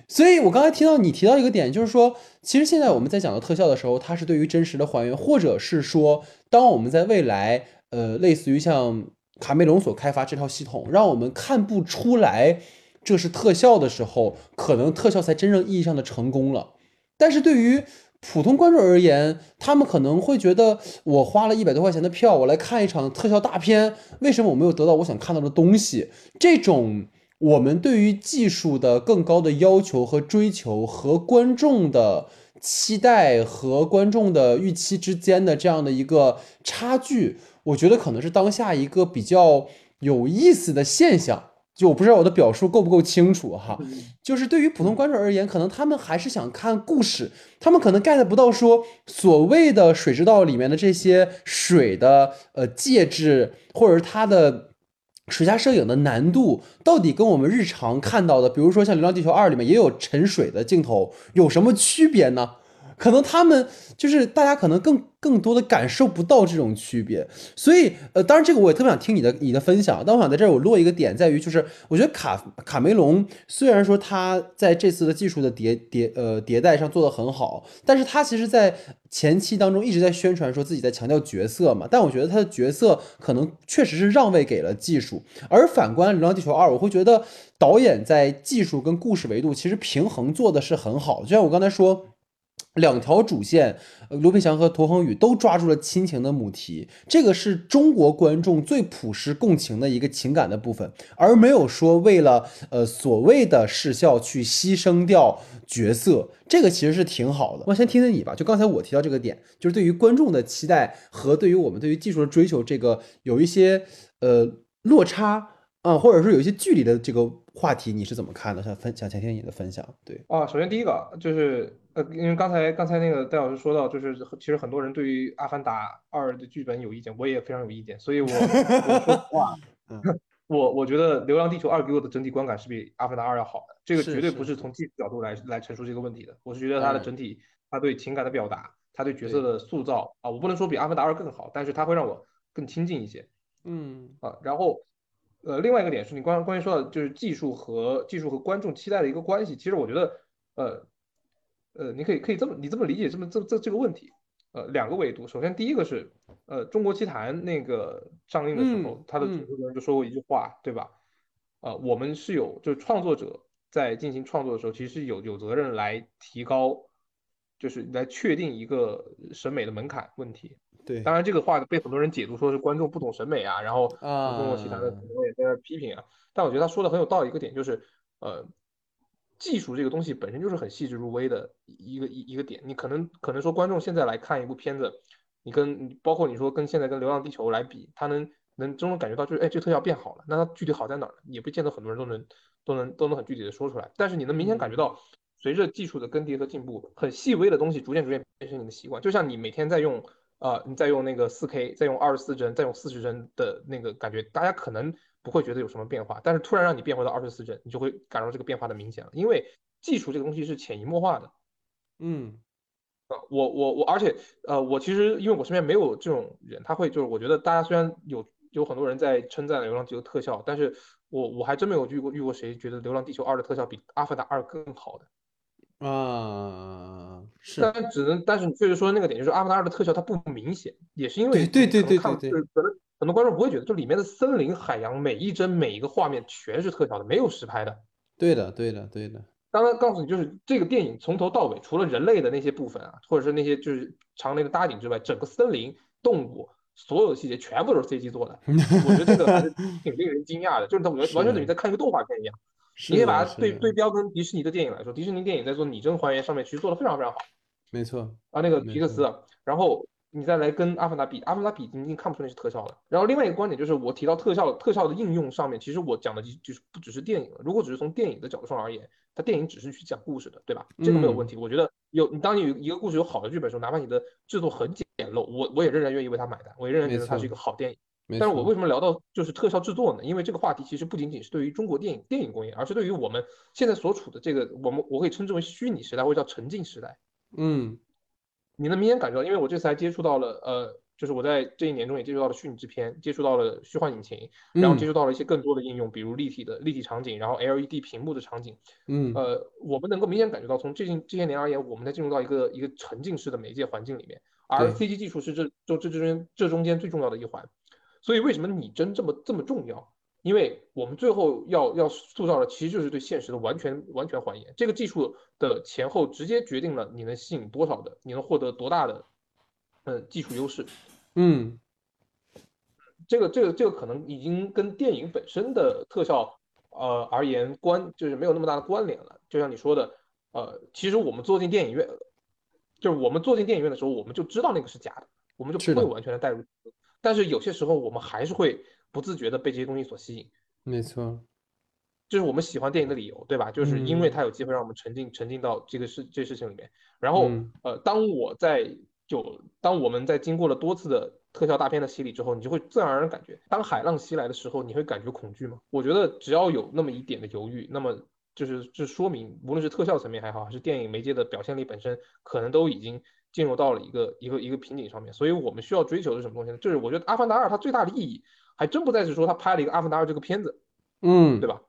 A: 所以我刚才听到你提到一个点，就是说，其实现在我们在讲到特效的时候，它是对于真实的还原，或者是说，当我们在未来，呃，类似于像卡梅隆所开发这套系统，让我们看不出来这是特效的时候，可能特效才真正意义上的成功了。但是对于普通观众而言，他们可能会觉得，我花了一百多块钱的票，我来看一场特效大片，为什么我没有得到我想看到的东西？这种我们对于技术的更高的要求和追求，和观众的期待和观众的预期之间的这样的一个差距，我觉得可能是当下一个比较有意思的现象。就我不知道我的表述够不够清楚哈，就是对于普通观众而言，可能他们还是想看故事，他们可能 get 不到说所谓的水之道里面的这些水的呃介质，或者是它的水下摄影的难度，到底跟我们日常看到的，比如说像《流浪地球二》里面也有沉水的镜头，有什么区别呢？可能他们就是大家可能更更多的感受不到这种区别，所以呃，当然这个我也特别想听你的你的分享。但我想在这儿我落一个点，在于就是我觉得卡卡梅隆虽然说他在这次的技术的迭迭呃迭代上做的很好，但是他其实在前期当中一直在宣传说自己在强调角色嘛。但我觉得他的角色可能确实是让位给了技术，而反观《流浪地球二》，我会觉得导演在技术跟故事维度其实平衡做的是很好。就像我刚才说。两条主线，卢培强和涂恒宇都抓住了亲情的母题，这个是中国观众最朴实共情的一个情感的部分，而没有说为了呃所谓的视效去牺牲掉角色，这个其实是挺好的。我先听听你吧，就刚才我提到这个点，就是对于观众的期待和对于我们对于技术的追求，这个有一些呃落差啊，或者说有一些距离的这个话题，你是怎么看的？想分想听听你的分享。对
B: 啊，首先第一个就是。呃，因为刚才刚才那个戴老师说到，就是其实很多人对于《阿凡达二》的剧本有意见，我也非常有意见，所以我我说实话 我我觉得《流浪地球二》给我的整体观感是比《阿凡达二》要好的，这个绝对不是从技术角度来来陈述这个问题的，我是觉得它的整体，它对情感的表达，它对角色的塑造啊，我不能说比《阿凡达二》更好，但是它会让我更亲近一些，
A: 嗯
B: 啊，然后呃，另外一个点是你关关于说到就是技术和技术和观众期待的一个关系，其实我觉得呃。呃，你可以可以这么你这么理解这么这这这个问题，呃，两个维度。首先第一个是，呃，中国奇谭那个上映的时候，他的主持人就说过一句话，对吧？呃，我们是有就是创作者在进行创作的时候，其实是有有责任来提高，就是来确定一个审美的门槛问题。
A: 对，
B: 当然这个话被很多人解读说是观众不懂审美啊，然后中国其他的很多也在那批评啊。但我觉得他说的很有道理一个点就是，呃。技术这个东西本身就是很细致入微的一个一一个点，你可能可能说观众现在来看一部片子，你跟包括你说跟现在跟《流浪地球》来比，他能能真能感觉到就是哎这特效变好了，那它具体好在哪儿呢？也不见得很多人都能都能都能很具体的说出来，但是你能明显感觉到随着技术的更迭和进步，很细微的东西逐渐逐渐变成你的习惯，就像你每天在用啊你再用那个四 K，再用二十四帧，再用四十帧的那个感觉，大家可能。不会觉得有什么变化，但是突然让你变回到二十四帧，你就会感受这个变化的明显了。因为技术这个东西是潜移默化的。
A: 嗯，
B: 呃，我我我，而且呃，我其实因为我身边没有这种人，他会就是我觉得大家虽然有有很多人在称赞《流浪地球》特效，但是我我还真没有遇过遇过谁觉得《流浪地球二》的特效比《阿凡达二》更好的。
A: 啊，是，
B: 但只能，但是你确实说那个点，就是《阿凡达二》的特效它不明显，也是因为
A: 对对对对对
B: 可能很多观众不会觉得，就里面的森林、海洋每一帧每一个画面全是特效的，没有实拍的。
A: 对的，对的，对的，
B: 刚刚告诉你，就是这个电影从头到尾，除了人类的那些部分啊，或者是那些就是常年的搭景之外，整个森林、动物所有的细节全部都是 CG 做的。我觉得这个还是挺令人惊讶的，就是它完
A: 是
B: 完全等于在看一个动画片一样。
A: 是
B: 你可以把它对对标跟迪士尼的电影来说，迪士尼电影在做拟真还原上面其实做的非常非常好。
A: 没错，
B: 啊，那个皮克斯啊，然后你再来跟阿凡达比，阿凡达比你已经看不出那是特效了。然后另外一个观点就是，我提到特效特效的应用上面，其实我讲的就就是不只是电影了。如果只是从电影的角度上而言，它电影只是去讲故事的，对吧？这个没有问题。我觉得有你当你有一个故事有好的剧本的时候，哪怕你的制作很简陋，我我也仍然愿意为它买单，我也仍然觉得它是一个好电影。
A: 没
B: 但是我为什么聊到就是特效制作呢？因为这个话题其实不仅仅是对于中国电影电影工业，而是对于我们现在所处的这个我们我可以称之为虚拟时代或者叫沉浸时代。
A: 嗯。
B: 你能明显感觉到，因为我这次还接触到了，呃，就是我在这一年中也接触到了虚拟制片，接触到了虚幻引擎，然后接
A: 嗯。
B: 触到了一些更多的应用，比如立体的立体场景，然后 LED 屏幕的场景，
A: 嗯。
B: 呃，我们能够明显感觉到，从最近这些年而言，我们在进入到一个一个沉浸式的媒介环境里面，而 CG 技术是这就这之间这中间最重要的一环。所以为什么拟真这么这么重要？因为我们最后要要塑造的其实就是对现实的完全完全还原。这个技术的前后直接决定了你能吸引多少的，你能获得多大的，嗯，技术优势。
A: 嗯
B: 这个这个这个可能已经跟电影本身的特效呃而言关就是没有那么大的关联了。就像你说的，呃，其实我们坐进电影院，就是我们坐进电影院的时候，我们就知道那个是假的，我们就不会完全的带入。但是有些时候我们还是会不自觉的被这些东西所吸引，
A: 没错，
B: 这是我们喜欢电影的理由，对吧？就是因为
A: 嗯
B: 它有机会让我们沉浸沉浸到这个事这事情里面。然后
A: 嗯
B: 呃，当我在就当我们在经过了多次的特效大片的洗礼之后，你就会自然而然感觉，当海浪袭来的时候，你会感觉恐惧吗？我觉得只要有那么一点的犹豫，那么就是这说明，无论是特效层面还好，还是电影媒介的表现力本身，可能都已经进入到了一个一个一个瓶颈上面。所以我们需要追求的是什么东西呢？就是我觉得《阿凡达二》它最大的意义，还真不再是说它拍了一个《阿凡达二》这个片子，
A: 嗯
B: 对吧？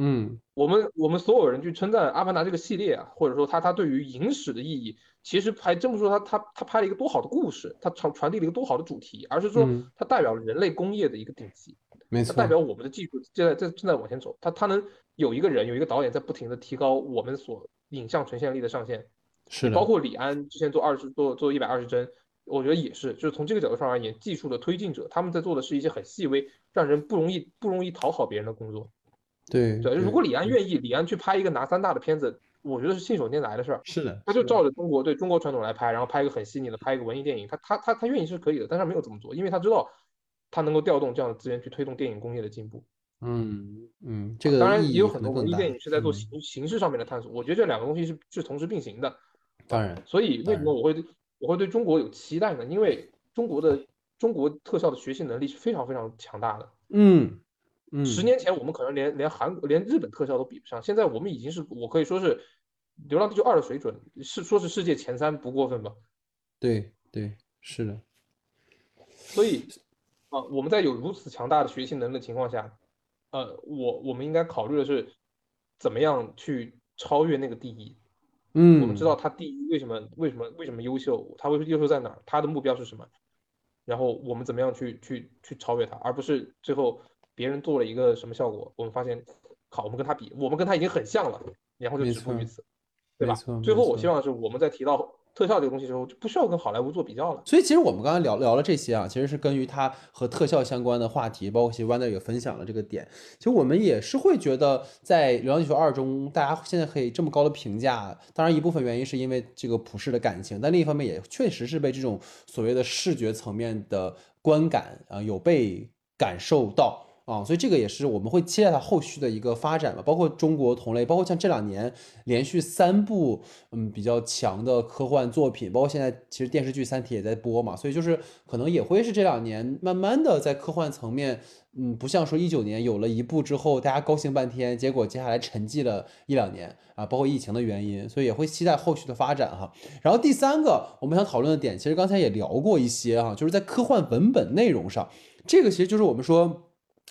A: 嗯
B: 我们我们所有人去称赞《阿凡达》这个系列啊，或者说它它对于影史的意义，其实还真不是说它它它拍了一个多好的故事，它传传递了一个多好的主题，而是说
A: 嗯
B: 它代表了人类工业的一个顶级，
A: 没错
B: 它代表我们的技术现在在正在往前走，它它能有一个人有一个导演在不停的提高我们所影像呈现力的上限，
A: 是的，
B: 包括李安之前做二十做做一百二十帧，我觉得也是，就是从这个角度上而言，技术的推进者他们在做的是一些很细微，让人不容易不容易讨好别人的工作。
A: 对
B: 对，如果李安愿意，李安去拍一个拿三大的片子，我觉得是信手拈来的事儿。
A: 是的，
B: 他就照着中国对中国传统来拍，然后拍一个很细腻的，拍一个文艺电影，他他他他愿意是可以的，但是他没有这么做，因为他知道他能够调动这样的资源去推动电影工业的进步。
A: 嗯嗯，这个
B: 当然也有很多文艺电影是在做
A: 嗯
B: 形形式上面的探索，我觉得这两个东西是是同时并行的。
A: 当然
B: 所以为什么我会我会对中国有期待呢？因为中国的中国特效的学习能力是非常非常强大的。
A: 嗯嗯，
B: 十年前我们可能连连韩国连日本特效都比不上，现在我们已经是我可以说是《流浪地球二》的水准，是说是世界前三不过分吧。
A: 对对是的，
B: 所以啊，我们在有如此强大的学习能力的情况下，呃，我我们应该考虑的是怎么样去超越那个第一。
A: 嗯，
B: 我们知道他第一为什么为什么为什么优秀，他为优秀在哪儿，他的目标是什么，然后我们怎么样去去去超越他，而不是最后别人做了一个什么效果，我们发现，好，我们跟他比，我们跟他已经很像了，然后就止步于此，对吧？最后我希望是我们在提到特效这个东西之后，就不需要跟好莱坞做比较了。
A: 所以其实我们刚才聊聊了这些啊，其实是根据它和特效相关的话题，包括其实 Wander 也分享了这个点。其实我们也是会觉得，在《流浪地球二》中，大家现在可以这么高的评价，当然一部分原因是因为这个普世的感情，但另一方面也确实是被这种所谓的视觉层面的观感啊、有被感受到。啊，所以这个也是我们会期待它后续的一个发展嘛，包括中国同类，包括像这两年连续三部嗯比较强的科幻作品，包括现在其实电视剧《三体》也在播嘛，所以就是可能也会是这两年慢慢的在科幻层面，嗯，不像说一九年有了一部之后大家高兴半天，结果接下来沉寂了一两年啊，包括疫情的原因，所以也会期待后续的发展哈。然后第三个我们想讨论的点，其实刚才也聊过一些哈，就是在科幻文本内容上，这个其实就是我们说。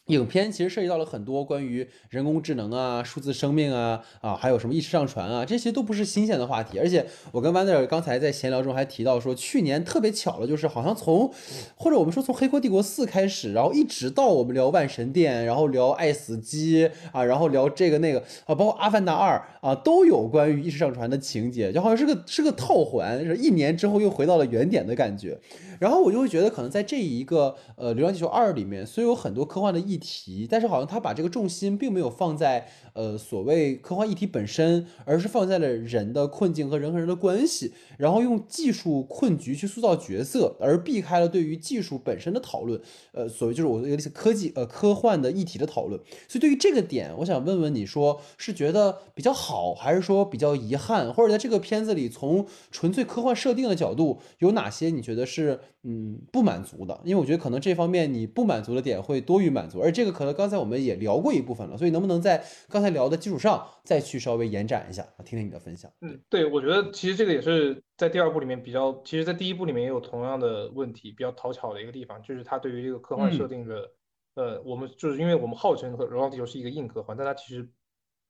A: 影片其实涉及到了很多关于人工智能啊、数字生命啊啊，还有什么意识上传啊，这些都不是新鲜的话题。而且我跟 Wander 刚才在闲聊中还提到说，去年特别巧了，就是好像从或者我们说从《黑客帝国四》开始，然后一直到我们聊《万神殿》，然后聊《爱死机》啊，然后聊这个那个啊，包括《阿凡达二》啊，都有关于意识上传的情节，就好像是个是个套环，是一年之后又回到了原点的感觉。然后我就会觉得，可能在这一个呃《流浪地球二》里面，虽有很多科幻的议题，但是好像他把这个重心并没有放在呃所谓科幻议题本身，而是放在了人的困境和人和人的关系，然后用技术困局去塑造角色，而避开了对于技术本身的讨论，呃，所谓就是我一个科技呃科幻的议题的讨论。所以对于这个点，我想问问你说是觉得比较好，还是说比较遗憾，或者在这个片子里从纯粹科幻设定的角度，有哪些你觉得是？嗯，不满足的，因为我觉得可能这方面你不满足的点会多于满足，而这个可能刚才我们也聊过一部分了，所以能不能在刚才聊的基础上再去稍微延展一下，听听你的分享？
B: 嗯，对，我觉得其实这个也是在第二部里面比较，其实在第一部里面也有同样的问题，比较讨巧的一个地方，就是它对于这个科幻设定的，呃，我们就是因为我们号称《流浪地球》是一个硬科幻，但它其实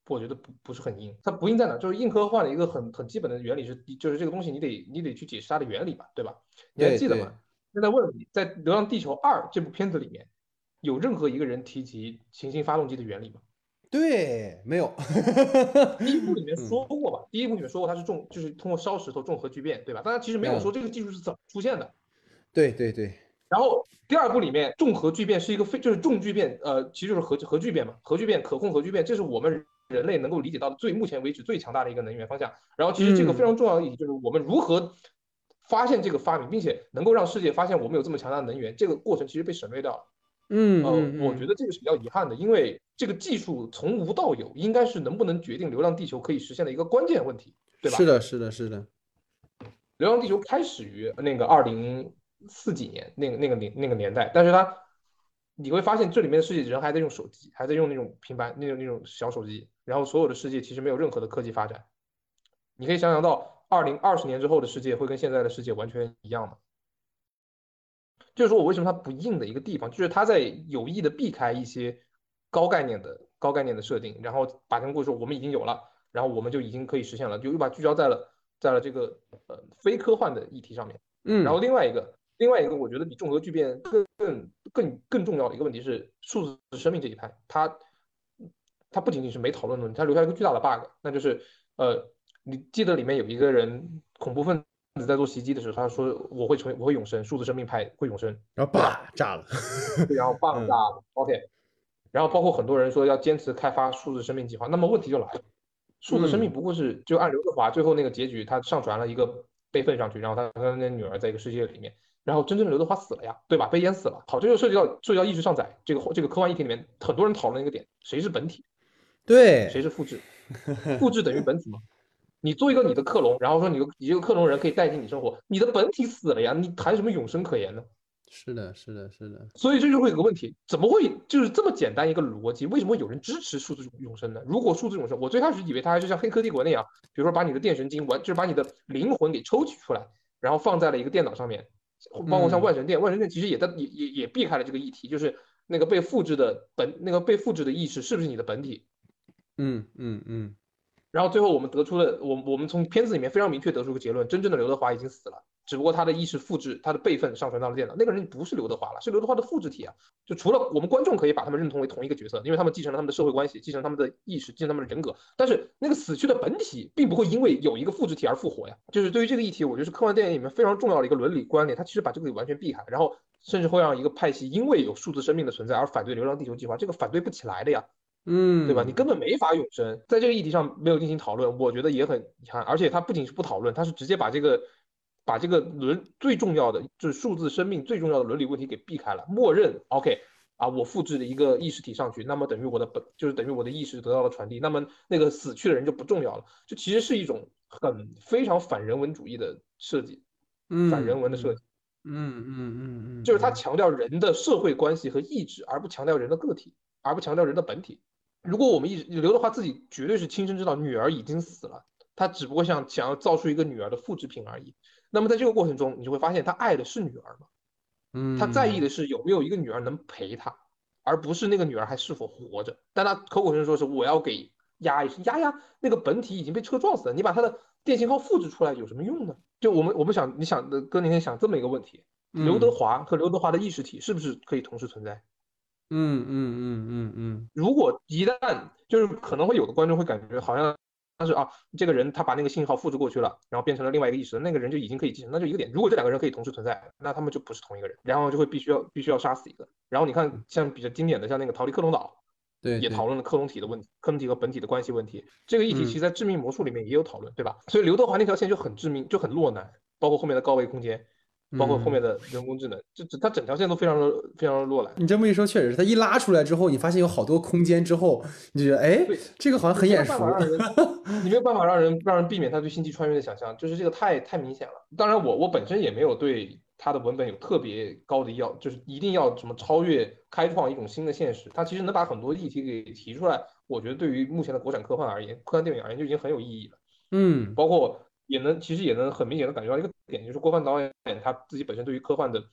B: 我觉得不不是很硬，它不硬在哪？就是硬科幻的一个很很基本的原理是，就是这个东西你得你得去解释它的原理吧，对吧？你还记得吗？现在问你，在《流浪地球二》这部片子里面，有任何一个人提及行星发动机的原理吗？
A: 对，没有。
B: 第一部里面 说过吧？第一部里面说过它是重，就是通过烧石头重核聚变，对吧？但它其实没有说这个技术是怎么出现的。
A: 对对对。
B: 然后第二部里面重核聚变是一个非，就是重聚变，呃，其实就是核核聚变嘛，核聚变可控核聚变，这是我们人类能够理解到的最目前为止最强大的一个能源方向。然后其实这个非常重要的议题就是我们如何。发现这个发明，并且能够让世界发现我们有这么强大的能源，这个过程其实被省略掉了。
A: 嗯，
B: 呃，我觉得这个是比较遗憾的，因为这个技术从无到有，应该是能不能决定流浪地球可以实现的一个关键问题，对吧？
A: 是的，是的，是的。
B: 流浪地球开始于那个二零四几年，那个那个年那个年代，但是它你会发现这里面的世界人还在用手机，还在用那种平板那种那种小手机，然后所有的世界其实没有任何的科技发展。你可以想象到。二零二十年之后的世界会跟现在的世界完全一样吗？就是说我为什么它不硬的一个地方，就是它在有意的避开一些高概念的高概念的设定，然后把他们故事说我们已经有了，然后我们就已经可以实现了，就又把聚焦在了在了这个呃非科幻的议题上面。
A: 嗯，
B: 然后另外一个另外一个我觉得比重核聚变更更更更重要的一个问题是数字生命这一派，它它不仅仅是没讨论的问题，它留下一个巨大的 bug，那就是呃。你记得里面有一个人恐怖分子在做袭击的时候，他说我会成为我会永生，数字生命派会永生，
A: 然后叭炸了，
B: 对，然后爆炸了，OK，然后包括很多人说要坚持开发数字生命计划，那么问题就来了，数字生命不过是就按刘德华最后那个结局，他上传了一个备份上去，然后他跟那女儿在一个世界里面，然后真正的刘德华死了呀，对吧？被淹死了。好，这就涉及到涉及到意识上载这个这个科幻议题里面很多人讨论一个点，谁是本体？
A: 对，
B: 谁是复制？复制等于本体吗？你做一个你的克隆，然后说你你这个克隆人可以代替你生活，你的本体死了呀，你谈什么永生可言呢？
A: 是的，是的，是的。
B: 所以这就会有个问题，怎么会就是这么简单一个逻辑？为什么有人支持数字永生呢？如果数字永生，我最开始以为它还是像黑客帝国那样，比如说把你的电神经完，就是把你的灵魂给抽取出来，然后放在了一个电脑上面，包括像万神殿，万神殿其实也在也也也避开了这个议题，就是那个被复制的本那个被复制的意识是不是你的本体？
A: 嗯嗯嗯。
B: 然后最后我们得出了，我我们从片子里面非常明确得出个结论：真正的刘德华已经死了，只不过他的意识复制、他的备份上传到了电脑。那个人不是刘德华了，是刘德华的复制体啊！就除了我们观众可以把他们认同为同一个角色，因为他们继承了他们的社会关系，继承他们的意识，继承他们的人格。但是那个死去的本体并不会因为有一个复制体而复活呀。就是对于这个议题，我觉得是科幻电影里面非常重要的一个伦理观点，它其实把这个完全避开，然后甚至会让一个派系因为有数字生命的存在而反对流浪地球计划，这个反对不起来的呀。
A: 嗯，
B: 对吧？你根本没法永生，在这个议题上没有进行讨论，我觉得也很遗憾。而且他不仅是不讨论，他是直接把这个把这个伦最重要的就是数字生命最重要的伦理问题给避开了，默认 OK 啊，我复制了一个意识体上去，那么等于我的本就是等于我的意识得到了传递，那么那个死去的人就不重要了。这其实是一种很非常反人文主义的设计，反人文的设计。
A: 嗯嗯嗯嗯，
B: 就是他强调人的社会关系和意志，而不强调人的个体，而不强调人的本体。如果我们一直刘德华自己绝对是亲身知道女儿已经死了，他只不过想想要造出一个女儿的复制品而已。那么在这个过程中，你就会发现他爱的是女儿吗？
A: 嗯，
B: 他在意的是有没有一个女儿能陪他，而不是那个女儿还是否活着。但他口口声声说是我要给丫一丫丫，那个本体已经被车撞死了，你把他的电信号复制出来有什么用呢？就我们我们想，你想的哥那天想这么一个问题：刘德华和刘德华的意识体是不是可以同时存在？
A: 嗯嗯嗯嗯嗯，
B: 如果一旦就是可能会有的观众会感觉好像。但是啊，这个人他把那个信号复制过去了，然后变成了另外一个意识，那个人就已经可以继承，那就一个点。如果这两个人可以同时存在，那他们就不是同一个人，然后就会必须要必须要杀死一个。然后你看，像比较经典的，像那个逃离克隆岛，
A: 对，
B: 也讨论了克隆体的问题，克隆体和本体的关系问题。这个议题其实在致命魔术里面也有讨论，对吧？所以刘德华那条线就很致命，就很落难，包括后面的高维空间。包括后面的人工智能，就它整条线都非常的非常的落难。
A: 你这么一说，确实是。它一拉出来之后，你发现有好多空间之后，你就觉得，哎，这个好像很眼熟。
B: 你没有办法让人让人避免他对星际穿越的想象，就是这个太太明显了。当然，我我本身也没有对它的文本有特别高的要，就是一定要什么超越、开创一种新的现实。它其实能把很多议题给提出来，我觉得对于目前的国产科幻而言，科幻电影而言就已经很有意义了。
A: 嗯，
B: 包括。也能其实也能很明显的感觉到一个点，就是郭帆导演他自己本身对于科幻的，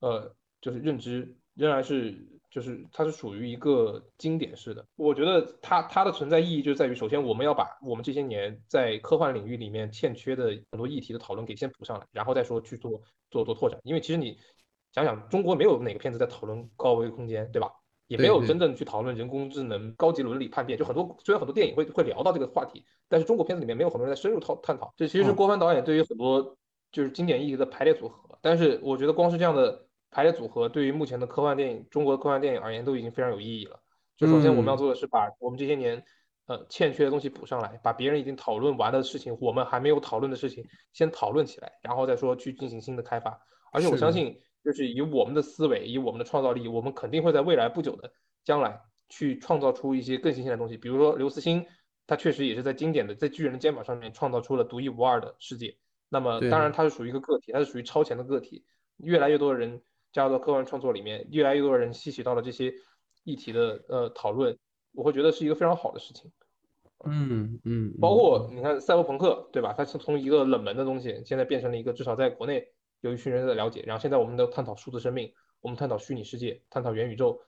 B: 呃，就是认知仍然是就是它是属于一个经典式的。我觉得它它的存在意义就在于，首先我们要把我们这些年在科幻领域里面欠缺的很多议题的讨论给先补上来，然后再说去做做做拓展。因为其实你想想，中国没有哪个片子在讨论高维空间，对吧？也没有真正去讨论人工智能、高级伦理叛变，就很多虽然很多电影会会聊到这个话题，但是中国片子里面没有很多人在深入讨探讨。这其实是郭帆导演对于很多就是经典意义的排列组合。但是我觉得光是这样的排列组合，对于目前的科幻电影、中国的科幻电影而言，都已经非常有意义了。就首先我们要做的是把我们这些年呃欠缺的东西补上来，把别人已经讨论完的事情，我们还没有讨论的事情先讨论起来，然后再说去进行新的开发。而且我相信。就是以我们的思维，以我们的创造力，我们肯定会在未来不久的将来去创造出一些更新鲜的东西。比如说刘慈欣，他确实也是在经典的在巨人的肩膀上面创造出了独一无二的世界。那么当然它是属于一个个体，它是属于超前的个体。越来越多的人加入到科幻创作里面，越来越多的人吸取到了这些议题的呃讨论，我会觉得是一个非常好的事情。
A: 嗯嗯，
B: 包括你看赛博朋克，对吧？它是从一个冷门的东西，现在变成了一个至少在国内。有一群人在了解，然后现在我们都探讨数字生命，我们探讨虚拟世界，探讨元宇宙，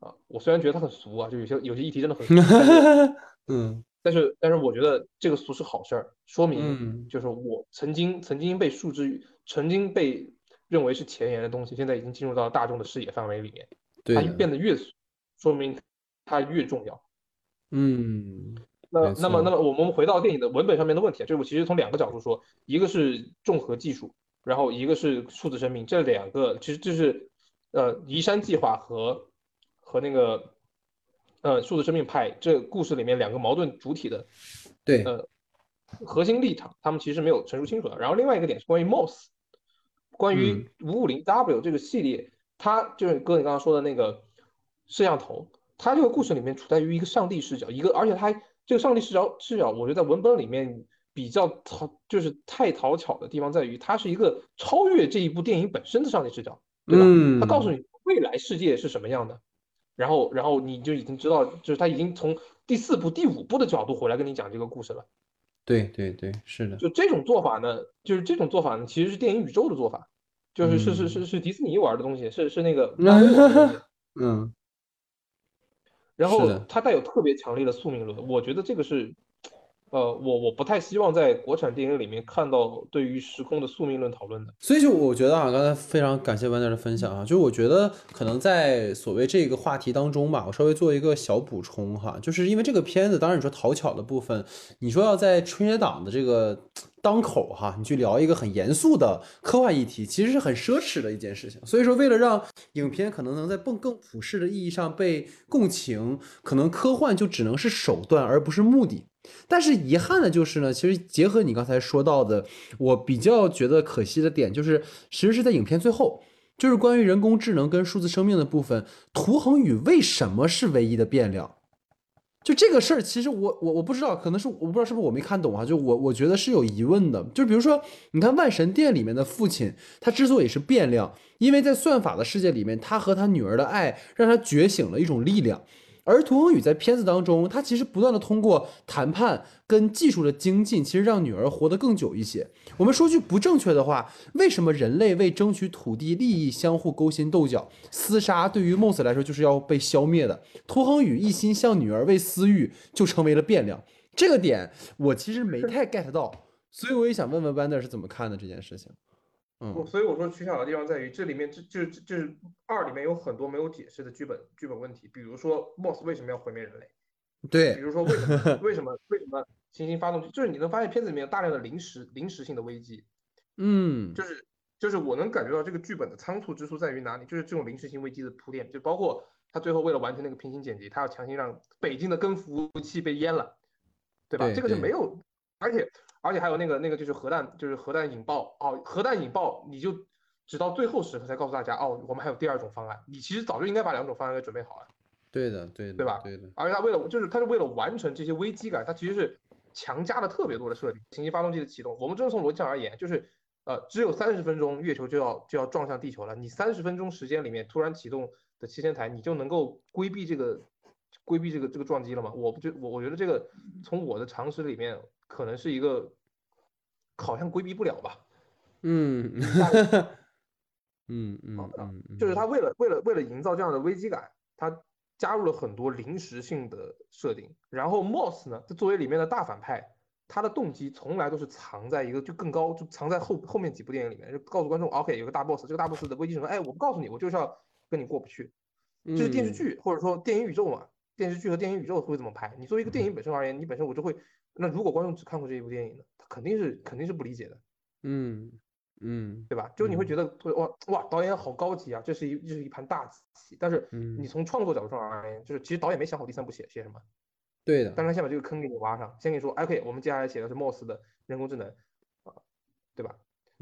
B: 啊，我虽然觉得它很俗啊，就有些有些议题真的很俗，
A: 嗯，
B: 但是但是我觉得这个俗是好事儿，说明就是我曾经曾经被束之于，曾经被认为是前沿的东西，现在已经进入到大众的视野范围里面，它变得越俗，说明它越重要，
A: 嗯，
B: 那那么那么我们回到电影的文本上面的问题，就是我其实从两个角度说，一个是综合技术。然后一个是数字生命，这两个其实就是呃移山计划和和那个呃数字生命派这故事里面两个矛盾主体的
A: 对
B: 呃核心立场，他们其实没有陈述清楚的。然后另外一个点是关于 MOS，关于五五零 W 这个系列，它就是哥你刚刚说的那个摄像头，它这个故事里面处在于一个上帝视角，一个而且它这个上帝视角视角，我觉得在文本里面。比较讨就是太讨巧的地方在于，它是一个超越这一部电影本身的上帝视角，对吧？它告诉你未来世界是什么样的，然后然后你就已经知道，就是他已经从第四部、第五部的角度回来跟你讲这个故事了。
A: 对对对，是的。
B: 就这种做法呢，就是这种做法呢，其实是电影宇宙的做法，就是是是是是迪士尼玩的东西，是是那个
A: 嗯。
B: 然后它带有特别强烈的宿命论，我觉得这个是。呃，我我不太希望在国产电影里面看到对于时空的宿命论讨论的，
A: 所以就我觉得啊，刚才非常感谢 w 德 n 的分享啊，就我觉得可能在所谓这个话题当中吧，我稍微做一个小补充哈，就是因为这个片子，当然你说讨巧的部分，你说要在春节档的这个当口哈，你去聊一个很严肃的科幻议题，其实是很奢侈的一件事情。所以说，为了让影片可能能在更更普世的意义上被共情，可能科幻就只能是手段而不是目的。但是遗憾的就是呢，其实结合你刚才说到的，我比较觉得可惜的点就是，其实是在影片最后，就是关于人工智能跟数字生命的部分，涂恒宇为什么是唯一的变量？就这个事儿，其实我我我不知道，可能是我不知道是不是我没看懂啊？就我我觉得是有疑问的。就比如说，你看万神殿里面的父亲，他之所以是变量，因为在算法的世界里面，他和他女儿的爱让他觉醒了一种力量。而涂恒宇在片子当中，他其实不断的通过谈判跟技术的精进，其实让女儿活得更久一些。我们说句不正确的话，为什么人类为争取土地利益相互勾心斗角、厮杀，对于 Moss 来说就是要被消灭的？涂恒宇一心向女儿为私欲，就成为了变量。这个点我其实没太 get 到，所以我也想问问 Wander 是怎么看的这件事情。嗯，
B: 所以我说取巧的地方在于，这里面这就是就是二里面有很多没有解释的剧本剧本问题，比如说 Moss 为什么要毁灭人类？
A: 对，
B: 比如说为什么 为什么为什么行星发动机？就是你能发现片子里面有大量的临时临时性的危机，
A: 嗯，
B: 就是就是我能感觉到这个剧本的仓促之处在于哪里？就是这种临时性危机的铺垫，就包括他最后为了完成那个平行剪辑，他要强行让北京的根服务器被淹了，对吧？
A: 对
B: 这个是没有，而且而且还有那个那个就是核弹就是核弹引爆哦，核弹引爆你就直到最后时刻才告诉大家哦，我们还有第二种方案，你其实早就应该把两种方案给准备好了。
A: 对的，对的，
B: 对吧
A: 对的，
B: 而且他为了就是他是为了完成这些危机感，他其实是强加了特别多的设定。行星发动机的启动，我们真的从逻辑上而言，就是呃只有三十分钟月球就要就要撞向地球了，你三十分钟时间里面突然启动的七天台，你就能够规避这个规避这个这个撞击了吗？我不觉我我觉得这个从我的常识里面可能是一个好像规避不了吧。
A: 嗯，嗯嗯嗯嗯，
B: 就是他为了为了为了营造这样的危机感，他加入了很多临时性的设定。然后 Moss 呢，他作为里面的大反派，他的动机从来都是藏在一个就更高，就藏在后后面几部电影里面，就告诉观众，OK，有个大 boss，这个大 boss 的危机什么？哎，我不告诉你，我就是要跟你过不去。这是电视
A: 嗯
B: 剧或者说电影宇宙嘛，电视剧和电影宇宙会怎么拍？你作为一个电影本身而言，你本身我就会，那如果观众只看过这一部电影呢，他肯定是肯定是不理解的。
A: 嗯嗯
B: 对吧？就你会
A: 嗯
B: 觉得哇哇，导演好高级啊，这是一这是一盘大棋。但是
A: 嗯
B: 你从创作角度上而言，就是其实导演没想好第三部写写什么，
A: 对的，
B: 但是他先把这个坑给你挖上，先跟你说哎，OK，我们接下来写的是 Moss 的人工智能啊，对吧？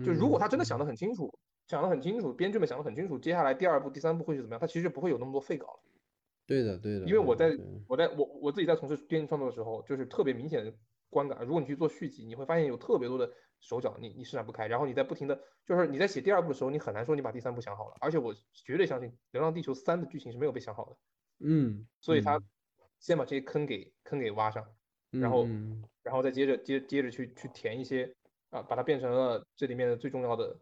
B: 就如果他真的想得很清楚，想得很清楚，编剧们想得很清楚，接下来第二部、第三部会是怎么样，他其实就不会有那么多废稿了。
A: 对的对的，
B: 因为我在我在我我自己在从事电影创作的时候，就是特别明显的观感。如果你去做续集，你会发现有特别多的手脚你你施展不开，然后你在不停的，就是你在写第二部的时候，你很难说你把第三部想好了。而且我绝对相信《流浪地球三》的剧情是没有被想好的，
A: 嗯，
B: 所以他
A: 嗯
B: 先把这些坑给坑给挖上，然后
A: 嗯
B: 然后再接着接接着去去填一些啊，把它变成了这里面的最重要的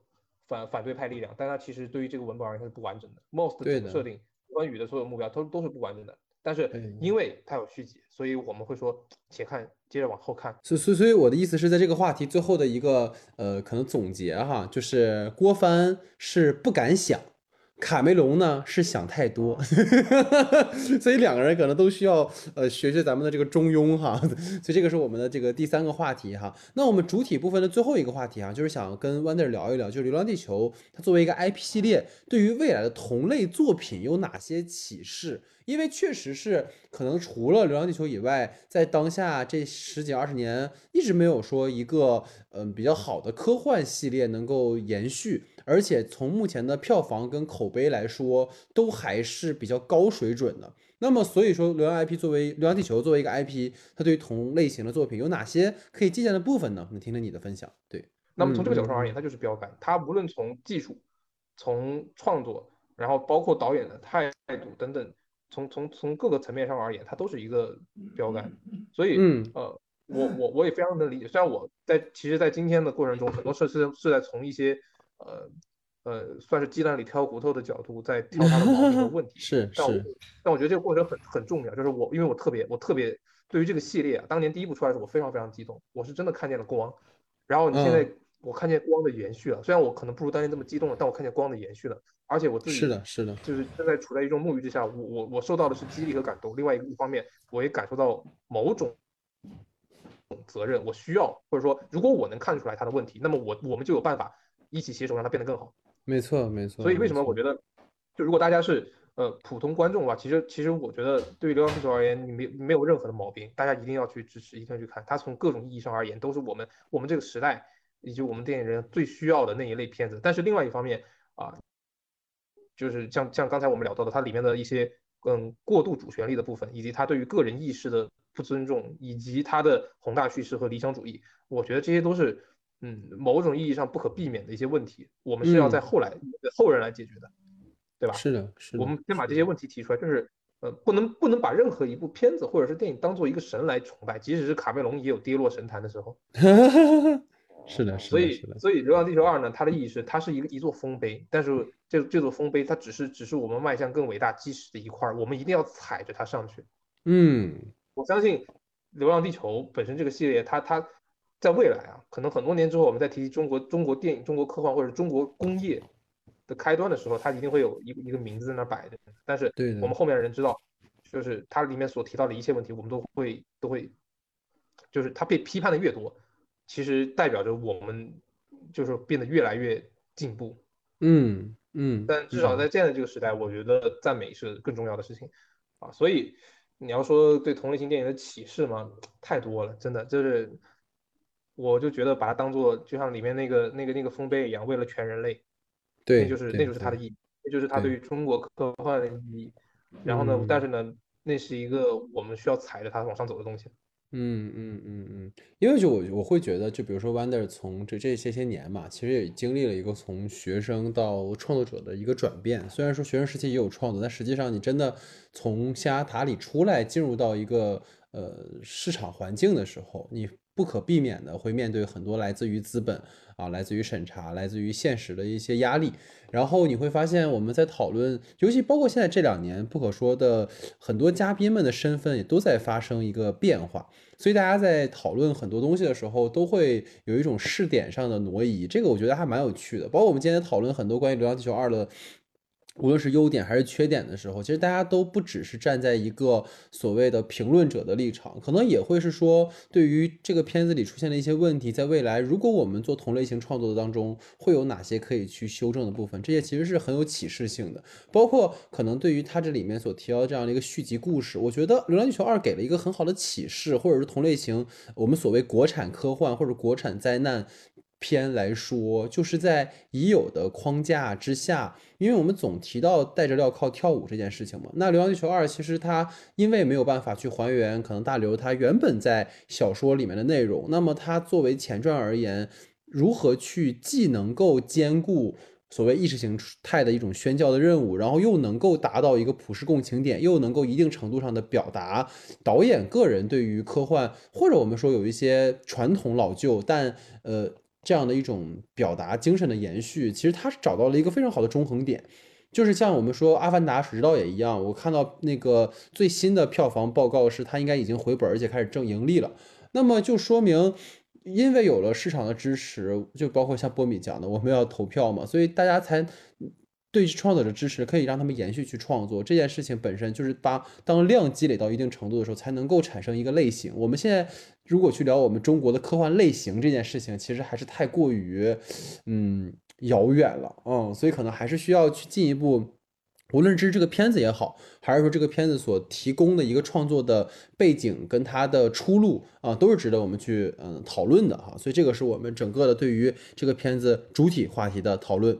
B: 反反对派力量，但它其实对于这个文本而言它是不完整的。Most 的设定，关羽的所有目标都都是不完整的，但是因为它有续集，所以我们会说且看，接着往后看。
A: 所所以所以我的意思是在这个话题最后的一个呃可能总结哈，就是郭帆是不敢想，卡梅隆呢是想太多，所以两个人可能都需要呃学学咱们的这个中庸哈，所以这个是我们的这个第三个话题哈。那我们主体部分的最后一个话题啊，就是想跟 Wonder 聊一聊，就是《流浪地球》它作为一个 IP 系列，对于未来的同类作品有哪些启示？因为确实是可能除了《流浪地球》以外，在当下这十几二十年，一直没有说一个嗯比较好的科幻系列能够延续，而且从目前的票房跟口碑来说，都还是比较高水准的。那么，所以说，流浪 IP 作为《流浪地球》作为一个 IP，它对于同类型的作品有哪些可以借鉴的部分呢？我们听听你的分享。对，
B: 那么从这个角度上
A: 嗯
B: 而言，它就是标杆。它无论从技术、从创作，然后包括导演的态度等等，从从从各个层面上而言，它都是一个标杆。所以，
A: 嗯
B: 呃，我我我也非常能理解。虽然我在其实，在今天的过程中，很多事是是在从一些呃呃算是鸡蛋里挑骨头的角度在挑他的毛病和问题。
A: 是
B: 但我
A: 是，
B: 但我觉得这个过程很很重要，就是我因为我特别我特别对于这个系列啊，当年第一部出来的时候，我非常非常激动，我是真的看见了光，然后你现在
A: 嗯
B: 我看见光的延续了，虽然我可能不如当年这么激动了，但我看见光的延续了，而且我自己
A: 是的，是的，
B: 就是正在处在一种沐浴之下，我我我受到的是激励和感动，另外一个一方面我也感受到某种责任，我需要或者说如果我能看出来他的问题，那么我我们就有办法一起携手让它变得更好。
A: 没错，没错。
B: 所以为什么我觉得，就如果大家是呃普通观众的话，其实其实我觉得对于《流浪地球》而言，你没没有任何的毛病，大家一定要去支持，一定要去看。它从各种意义上而言，都是我们我们这个时代以及我们电影人最需要的那一类片子。但是另外一方面啊，就是像像刚才我们聊到的，它里面的一些嗯过度主旋律的部分，以及它对于个人意识的不尊重，以及它的宏大叙事和理想主义，我觉得这些都是嗯某种意义上不可避免的一些问题，我们是要在
A: 嗯
B: 后来、后人来解决的，对吧？
A: 是的，是的。
B: 我们先把这些问题提出来，就是呃，不能不能把任何一部片子或者是电影当做一个神来崇拜，即使是卡梅隆也有跌落神坛的时候。
A: 是的，是的，
B: 所以，所以《流浪地球二》呢，它的意义是它是一个一座丰碑，但是这这座丰碑它只是只是我们迈向更伟大基石的一块儿，我们一定要踩着它上去。
A: 嗯，
B: 我相信《流浪地球》本身这个系列，它它在未来啊，可能很多年之后，我们再提起中国中国电影、中国科幻或者中国工业的开端的时候，它一定会有一个一个名字在那儿摆着。但是
A: 对
B: 我们后面的人知道，就是它里面所提到的一切问题，我们都会都会，就是它被批判的越多，其实代表着我们就是变得越来越进步。
A: 嗯嗯，
B: 但至少在这样的这个时代，我觉得赞美是更重要的事情啊。所以你要说对同类型电影的启示嘛，太多了，真的就是，我就觉得把它当做就像里面那个那个那个丰碑一样，为了全人类，
A: 对，
B: 那就是那就是它的意义，那就是它
A: 对
B: 对于中国科幻的意义。然后呢
A: 嗯，
B: 但是呢，那是一个我们需要踩着它往上走的东西。
A: 嗯嗯嗯嗯，因为就我我会觉得，就比如说 Wonder 从这这些些年嘛，其实也经历了一个从学生到创作者的一个转变。虽然说学生时期也有创作，但实际上你真的从象牙塔里出来，进入到一个呃市场环境的时候，你不可避免的会面对很多来自于资本啊、来自于审查、来自于现实的一些压力。然后你会发现，我们在讨论，尤其包括现在这两年，不可说的很多嘉宾们的身份也都在发生一个变化。所以大家在讨论很多东西的时候，都会有一种视点上的挪移，这个我觉得还蛮有趣的。包括我们今天讨论很多关于《流浪地球二》的。无论是优点还是缺点的时候，其实大家都不只是站在一个所谓的评论者的立场，可能也会是说，对于这个片子里出现的一些问题，在未来如果我们做同类型创作的当中，会有哪些可以去修正的部分？这些其实是很有启示性的。包括可能对于它这里面所提到的这样的一个续集故事，我觉得《流浪地球二》给了一个很好的启示，或者是同类型我们所谓国产科幻或者国产灾难片来说，就是在已有的框架之下，因为我们总提到戴着镣铐跳舞这件事情嘛。那《流浪地球二》其实它因为没有办法去还原可能大刘他原本在小说里面的内容，那么它作为前传而言，如何去既能够兼顾所谓意识形态的一种宣教的任务，然后又能够达到一个普世共情点，又能够一定程度上的表达导演个人对于科幻或者我们说有一些传统老旧，但呃这样的一种表达精神的延续，其实他是找到了一个非常好的中横点。就是像我们说《阿凡达》《水之道》也一样，我看到那个最新的票房报告是，它应该已经回本，而且开始挣盈利了。那么就说明，因为有了市场的支持，就包括像波米讲的，我们要投票嘛，所以大家才对创作者支持，可以让他们延续去创作。这件事情本身就是把当量积累到一定程度的时候，才能够产生一个类型。我们现在如果去聊我们中国的科幻类型这件事情，其实还是太过于嗯遥远了，嗯，所以可能还是需要去进一步。无论是这个片子也好，还是说这个片子所提供的一个创作的背景跟它的出路啊，都是值得我们去嗯讨论的哈。所以这个是我们整个的对于这个片子主体话题的讨论。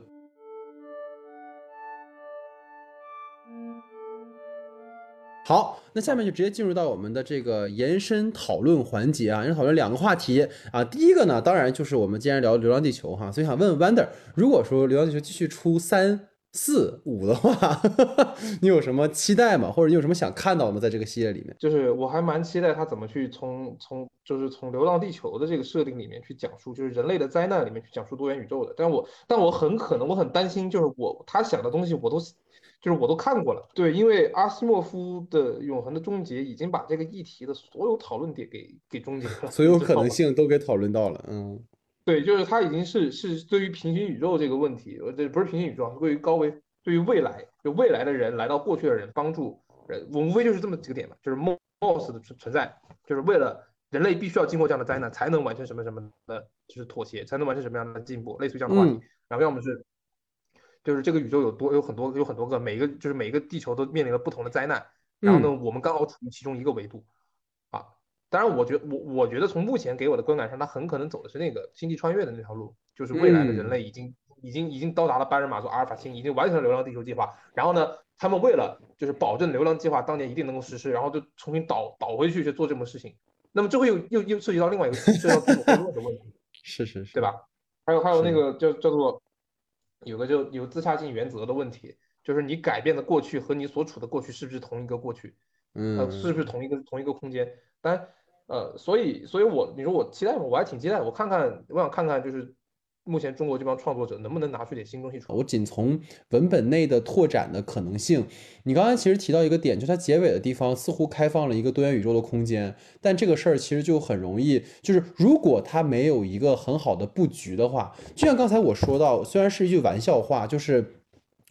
A: 好，那下面就直接进入到我们的这个延伸讨论环节啊，延伸讨论两个话题啊。第一个呢，当然就是我们既然聊《流浪地球》哈，所以想问问 Wonder，如果说《流浪地球》继续出三、四、五的话，你有什么期待吗？或者你有什么想看到吗？在这个系列里面？
B: 就是我还蛮期待他怎么去从从就是从《流浪地球》的这个设定里面去讲述，就是人类的灾难里面去讲述多元宇宙的。但我但我很可能我很担心，就是我他想的东西我都就是我都看过了。对，因为阿西莫夫的《永恒的终结》已经把这个议题的所有讨论点给给终结了，
A: 所有可能性都给讨论到了，嗯
B: 对，就是他已经是是对于平行宇宙这个问题，呃，这不是平行宇宙啊，对于高维，对于未来，就未来的人来到过去的人，帮助人，我无非就是这么几个点嘛，就是 MOS 的存存在，就是为了人类必须要经过这样的灾难，才能完成什么什么的，就是妥协，才能完成什么样的进步，类似于这样的话题。
A: 嗯
B: 然后要么是，就是这个宇宙有多有很多有很多个，每一个就是每一个地球都面临了不同的灾难，然后呢，我们刚好处于其中一个维度，啊。当然，我觉我我觉得从目前给我的观感上，它很可能走的是那个星际穿越的那条路，就是未来的人
A: 嗯
B: 类已经、已经已经到达了巴人马座阿尔法星，已经完成了流浪地球计划。然后呢，他们为了就是保证流浪计划当年一定能够实施，然后就重新倒倒回去去做这么事情。那么这会又又又涉及到另外一个涉及到自主混乱的问题，
A: 是是是，
B: 对？吧？还有还有那个叫叫做有个就有自洽性原则的问题就是你改变的过去和你所处的过去是不是同一个过去，呃，
A: 嗯，
B: 是不是同一个同一个空间？但，呃，所以所以我你说我期待吗？我还挺期待，我看看，我想看看就是目前中国这帮创作者能不能拿出点新东西出来。
A: 我仅从文本内的拓展的可能性，你刚才其实提到一个点，就它结尾的地方似乎开放了一个多元宇宙的空间，但这个事儿其实就很容易，就是如果它没有一个很好的布局的话，就像刚才我说到，虽然是一句玩笑话，就是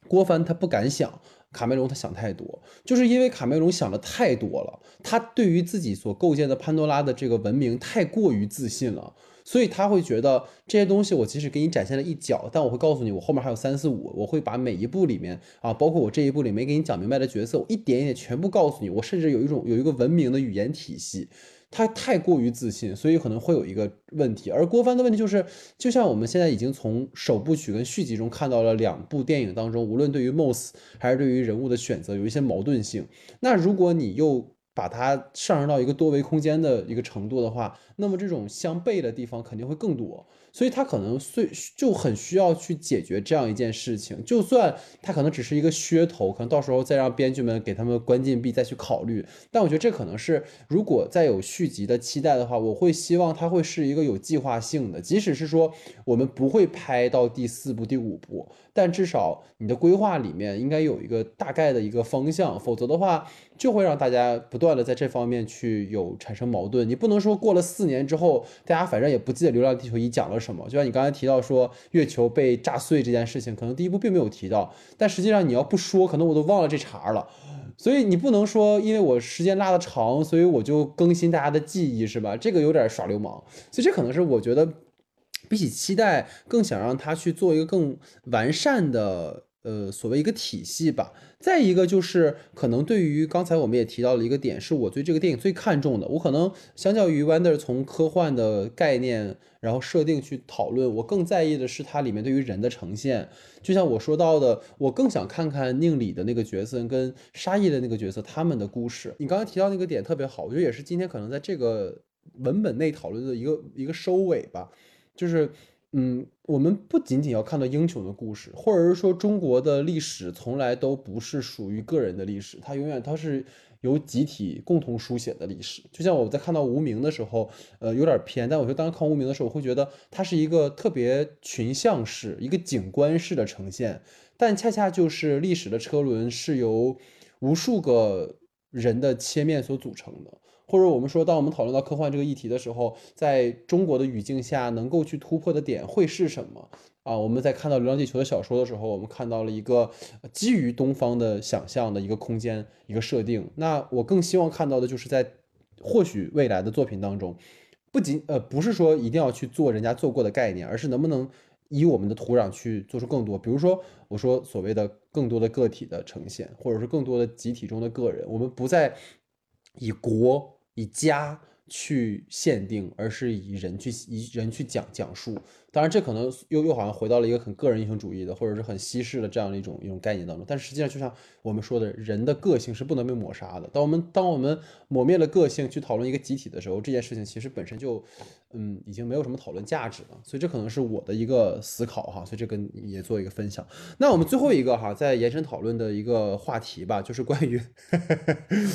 A: 郭帆他不敢想。卡梅隆他想太多，就是因为卡梅隆想的太多了，他对于自己所构建的潘多拉的这个文明太过于自信了，所以他会觉得这些东西我即使给你展现了一角，但我会告诉你，我后面还有三四五，我会把每一部里面啊，包括我这一部里没给你讲明白的角色，我一点一点全部告诉你。我甚至有一种有一个文明的语言体系，他太过于自信，所以可能会有一个问题。而郭帆的问题就是，就像我们现在已经从首部曲跟续集中看到了两部电影当中，无论对于 Moss 还是对于人物的选择有一些矛盾性。那如果你又把它上升到一个多维空间的一个程度的话，那么这种相悖的地方肯定会更多。所以他可能虽就很需要去解决这样一件事情，就算他可能只是一个噱头，可能到时候再让编剧们给他们关禁闭再去考虑。但我觉得这可能是，如果再有续集的期待的话，我会希望它会是一个有计划性的，即使是说我们不会拍到第四部、第五部，但至少你的规划里面应该有一个大概的一个方向，否则的话就会让大家不断的在这方面去有产生矛盾。你不能说过了四年之后，大家反正也不记得《流浪地球一》讲了。什么？就像你刚才提到说月球被炸碎这件事情，可能第一部并没有提到，但实际上你要不说，可能我都忘了这茬了。所以你不能说，因为我时间拉的长，所以我就更新大家的记忆，是吧？这个有点耍流氓。所以这可能是我觉得比起期待，更想让他去做一个更完善的。呃，所谓一个体系吧。再一个就是，可能对于刚才我们也提到了一个点，是我对这个电影最看重的。我可能相较于 Wonder 从科幻的概念然后设定去讨论，我更在意的是它里面对于人的呈现。就像我说到的，我更想看看宁理的那个角色跟沙溢的那个角色他们的故事。你刚才提到那个点特别好，我觉得也是今天可能在这个文本内讨论的一个一个收尾吧，就是。嗯，我们不仅仅要看到英雄的故事，或者是说中国的历史从来都不是属于个人的历史，它永远它是由集体共同书写的历史。就像我在看到无名的时候，呃，有点偏，但我觉得当时看无名的时候，我会觉得它是一个特别群像式、一个景观式的呈现，但恰恰就是历史的车轮是由无数个人的切面所组成的。或者我们说，当我们讨论到科幻这个议题的时候，在中国的语境下，能够去突破的点会是什么啊？我们在看到《流浪地球》的小说的时候，我们看到了一个基于东方的想象的一个空间、一个设定。那我更希望看到的就是在或许未来的作品当中，不仅呃不是说一定要去做人家做过的概念，而是能不能以我们的土壤去做出更多。比如说，我说所谓的更多的个体的呈现，或者是更多的集体中的个人，我们不再以国。以家去限定，而是以人去以人去讲讲述。当然，这可能又又好像回到了一个很个人英雄主义的，或者是很西式的这样的一种一种概念当中。但实际上，就像我们说的，人的个性是不能被抹杀的。当我们当我们抹灭了个性去讨论一个集体的时候，这件事情其实本身就，嗯，已经没有什么讨论价值了。所以这可能是我的一个思考哈。所以这跟也做一个分享。那我们最后一个哈，在延伸讨论的一个话题吧，就是关于，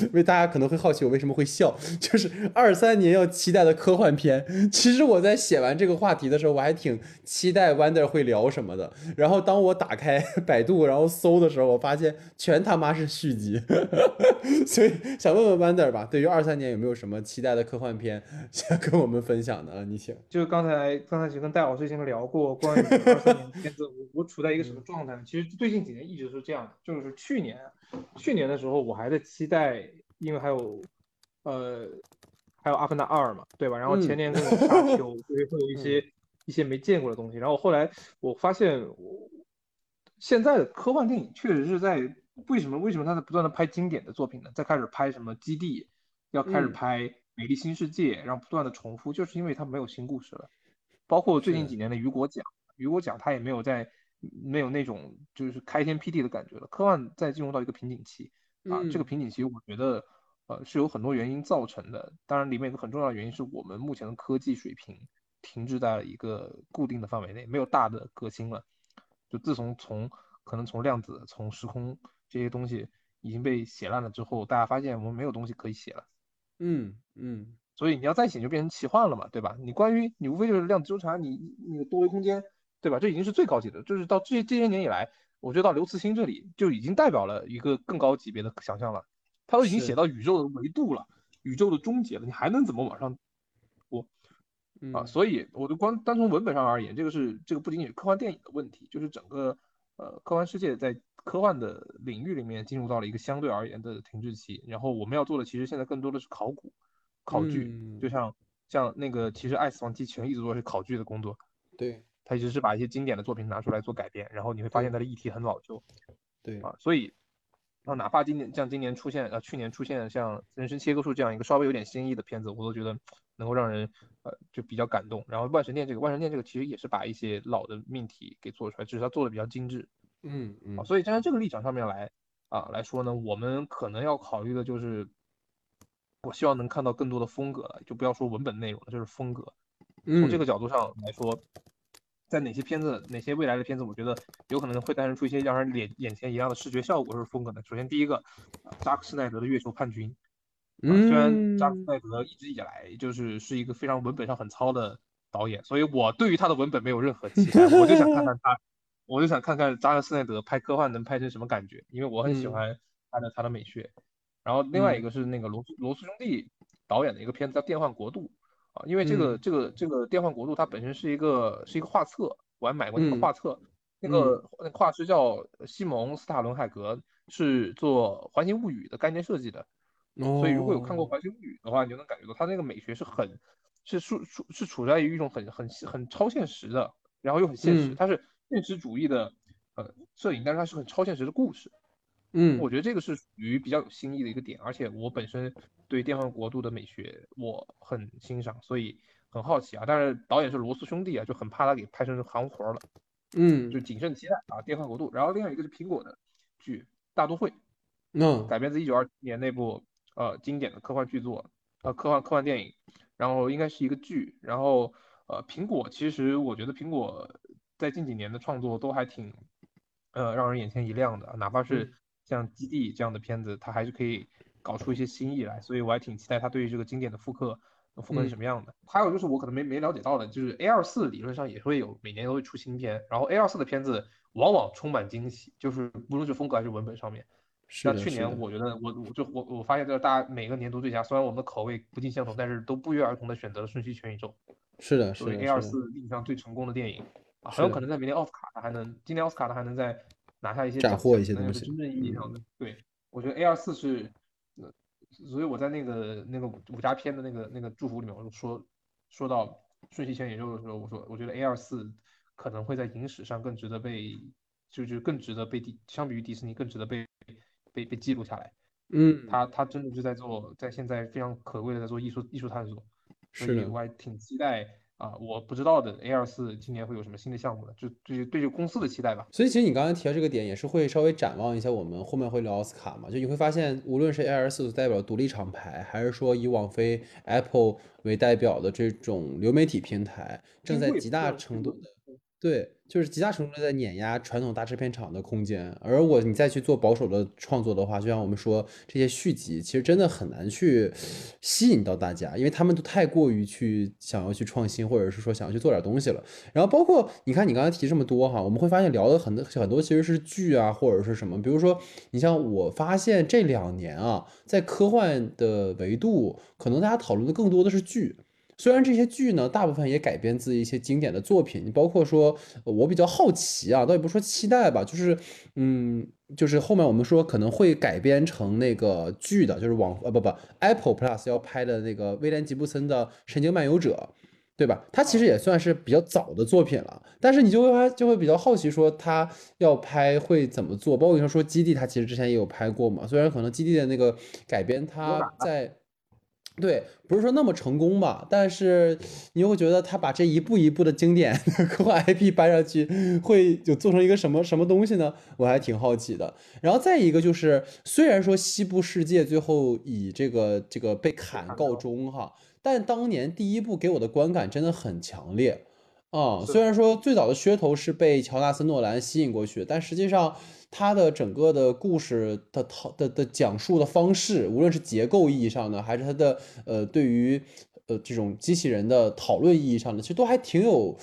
A: 因 为大家可能会好奇我为什么会笑，就是二三年要期待的科幻片。其实我在写完这个话题的时候，我还挺。挺期待 Wonder 会聊什么的，然后当我打开 百度然后搜的时候，我发现全他妈是续集，所以想问问 Wonder 吧，对于二三年有没有什么期待的科幻片想跟我们分享的？你请。
B: 就是刚才刚才其实跟戴老师已经聊过关于二三年片子，我我处在一个什么状态呢？其实最近几年一直是这样的，就是去年去年的时候我还在期待，因为还有呃还有阿凡达二嘛，对吧？然后前年那种沙丘，所以会有一些。一些没见过的东西，然后后来我发现，我现在的科幻电影确实是在为什么为什么他在不断的拍经典的作品呢？在开始拍什么基地，要开始拍美丽新世界，然后不断的重复，就是因为他没有新故事了。包括最近几年的雨果奖，雨果奖他也没有在没有那种就是开天辟地的感觉了。科幻在进入到一个瓶颈期啊，这个瓶颈期我觉得呃是有很多原因造成的，当然里面有个很重要的原因是我们目前的科技水平。停滞在了一个固定的范围内，没有大的革新了。就自从从可能从量子、从时空这些东西已经被写烂了之后，大家发现我们没有东西可以写了。
A: 嗯嗯，
B: 所以你要再写就变成奇幻了嘛，对吧？你关于你无非就是量子纠缠，你那个多维空间，对吧？这已经是最高级的，就是到这这些年以来，我觉得到刘慈欣这里就已经代表了一个更高级别的想象了。他都已经写到宇宙的维度了，宇宙的终结了，你还能怎么往上播啊？所以，我就光单从文本上而言，这个是这个不仅仅是科幻电影的问题，就是整个呃科幻世界在科幻的领域里面进入到了一个相对而言的停滞期。然后我们要做的其实现在更多的是考古、考据，就像像那个其实《爱死亡机器人》一直做的是考据的工作，
A: 对
B: 他一直是把一些经典的作品拿出来做改编，然后你会发现它的议题很老旧，
A: 对
B: 啊，所以。然后哪怕今年像今年出现呃去年出现像人生切割术这样一个稍微有点新意的片子，我都觉得能够让人呃就比较感动。然后万神殿这个万神殿这个其实也是把一些老的命题给做出来，只是它做的比较精致。
A: 嗯嗯。
B: 所以站在这个立场上面来啊来说呢，我们可能要考虑的就是，我希望能看到更多的风格了，就不要说文本内容了，就是风格。从这个角度上来说。在哪些片子，哪些未来的片子，我觉得有可能会诞生出一些让人眼眼前一亮的视觉效果，或者风格呢？首先，第一个，扎克施奈德的《月球叛军》，虽然扎克施奈德一直以来就是是一个非常文本上很糙的导演，所以我对于他的文本没有任何期待，我就想看看他，我就想看看扎克施奈德拍科幻能拍成什么感觉，因为我很喜欢他的他的美学。然后另外一个是那个罗罗斯兄弟导演的一个片子叫《电幻国度》。啊，因为这个这个这个电幻国度它本身是一个是一个画册，我还买过那个画册，那个那个画师叫西蒙斯塔伦海格，是做环形物语的概念设计的，所以如果有看过环形物语的话，你就能感觉到他那个美学是很是处处是处在于一种很很很超现实的，然后又很现实，它是现实主义的呃摄影，但是它是很超现实的故事。
A: 嗯，
B: 我觉得这个是属于比较有新意的一个点，而且我本身对电幻国度的美学我很欣赏，所以很好奇啊。但是导演是罗斯兄弟啊，就很怕他给拍成行活了。
A: 嗯，
B: 就谨慎期待啊，电幻国度。然后另外一个是苹果的剧《大都会》，
A: 嗯，
B: 改编自一九二七年那部呃经典的科幻剧作，呃科幻科幻电影，然后应该是一个剧。然后呃苹果其实我觉得苹果在近几年的创作都还挺呃让人眼前一亮的，哪怕是。像基地这样的片子，它还是可以搞出一些新意来，所以我还挺期待它对于这个经典的复刻，复刻是什么样的。还有就是我可能没没了解到的，就是 A 二四理论上也会有每年都会出新片，然后 A 二四的片子往往充满惊喜，就是不论是风格还是文本上面。像去年我觉得我我就我我发现就是大家每个年度最佳，虽然我们的口味不尽相同，但是都不约而同的选择了《瞬息全宇宙》，
A: 是的，
B: 作为 A 二四历史上最成功的电影，很有可能在明年奥斯卡它还能，今年奥斯卡它还能在。拿下一些
A: 斩获一些东西，
B: 真正意义上的。对，我觉得 A 二四是，所以我在那个那个武侠片的那个那个祝福里面，我说说到《瞬息全宇宙》的时候，我说我觉得 A 二四可能会在影史上更值得被，就就更值得被迪，相比于迪士尼更值得被被被记录下来。
A: 嗯，
B: 他他真的就在做，在现在非常可贵的在做艺术艺术探索，
A: 所以
B: 我还挺期待。啊，我不知道的 A 二四今年会有什么新的项目呢？就对对这个公司的期待吧。
A: 所以其实你刚才提到这个点，也是会稍微展望一下我们后面会聊奥斯卡嘛？就你会发现，无论是 A 二四所代表独立厂牌，还是说以网飞 Apple 为代表的这种流媒体平台，正在极大程度的。对，就是极大程度在碾压传统大制片厂的空间，而我你再去做保守的创作的话，就像我们说这些续集，其实真的很难去吸引到大家，因为他们都太过于去想要去创新，或者是说想要去做点东西了。然后包括你看你刚才提这么多哈，我们会发现聊的很多很多其实是剧啊，或者是什么，比如说你像我发现这两年啊，在科幻的维度，可能大家讨论的更多的是剧。虽然这些剧呢，大部分也改编自一些经典的作品，你包括说，我比较好奇啊，倒也不说期待吧，就是，嗯，就是后面我们说可能会改编成那个剧的，就是网呃不不，Apple Plus 要拍的那个威廉吉布森的《神经漫游者》，对吧？它其实也算是比较早的作品了，但是你就会就会比较好奇说他要拍会怎么做，包括你说说基地，他其实之前也有拍过嘛，虽然可能基地的那个改编他在。对，不是说那么成功吧，但是你又会觉得他把这一步一步的经典 科幻 IP 搬上去，会就做成一个什么什么东西呢？我还挺好奇的。然后再一个就是，虽然说西部世界最后以这个这个被砍告终哈，但当年第一部给我的观感真的很强烈。啊、虽然说最早的噱头是被乔纳森·诺兰吸引过去，但实际上他的整个的故事的套的的讲述的方式，无论是结构意义上的，还是他的呃对于呃这种机器人的讨论意义上的，其实都还挺有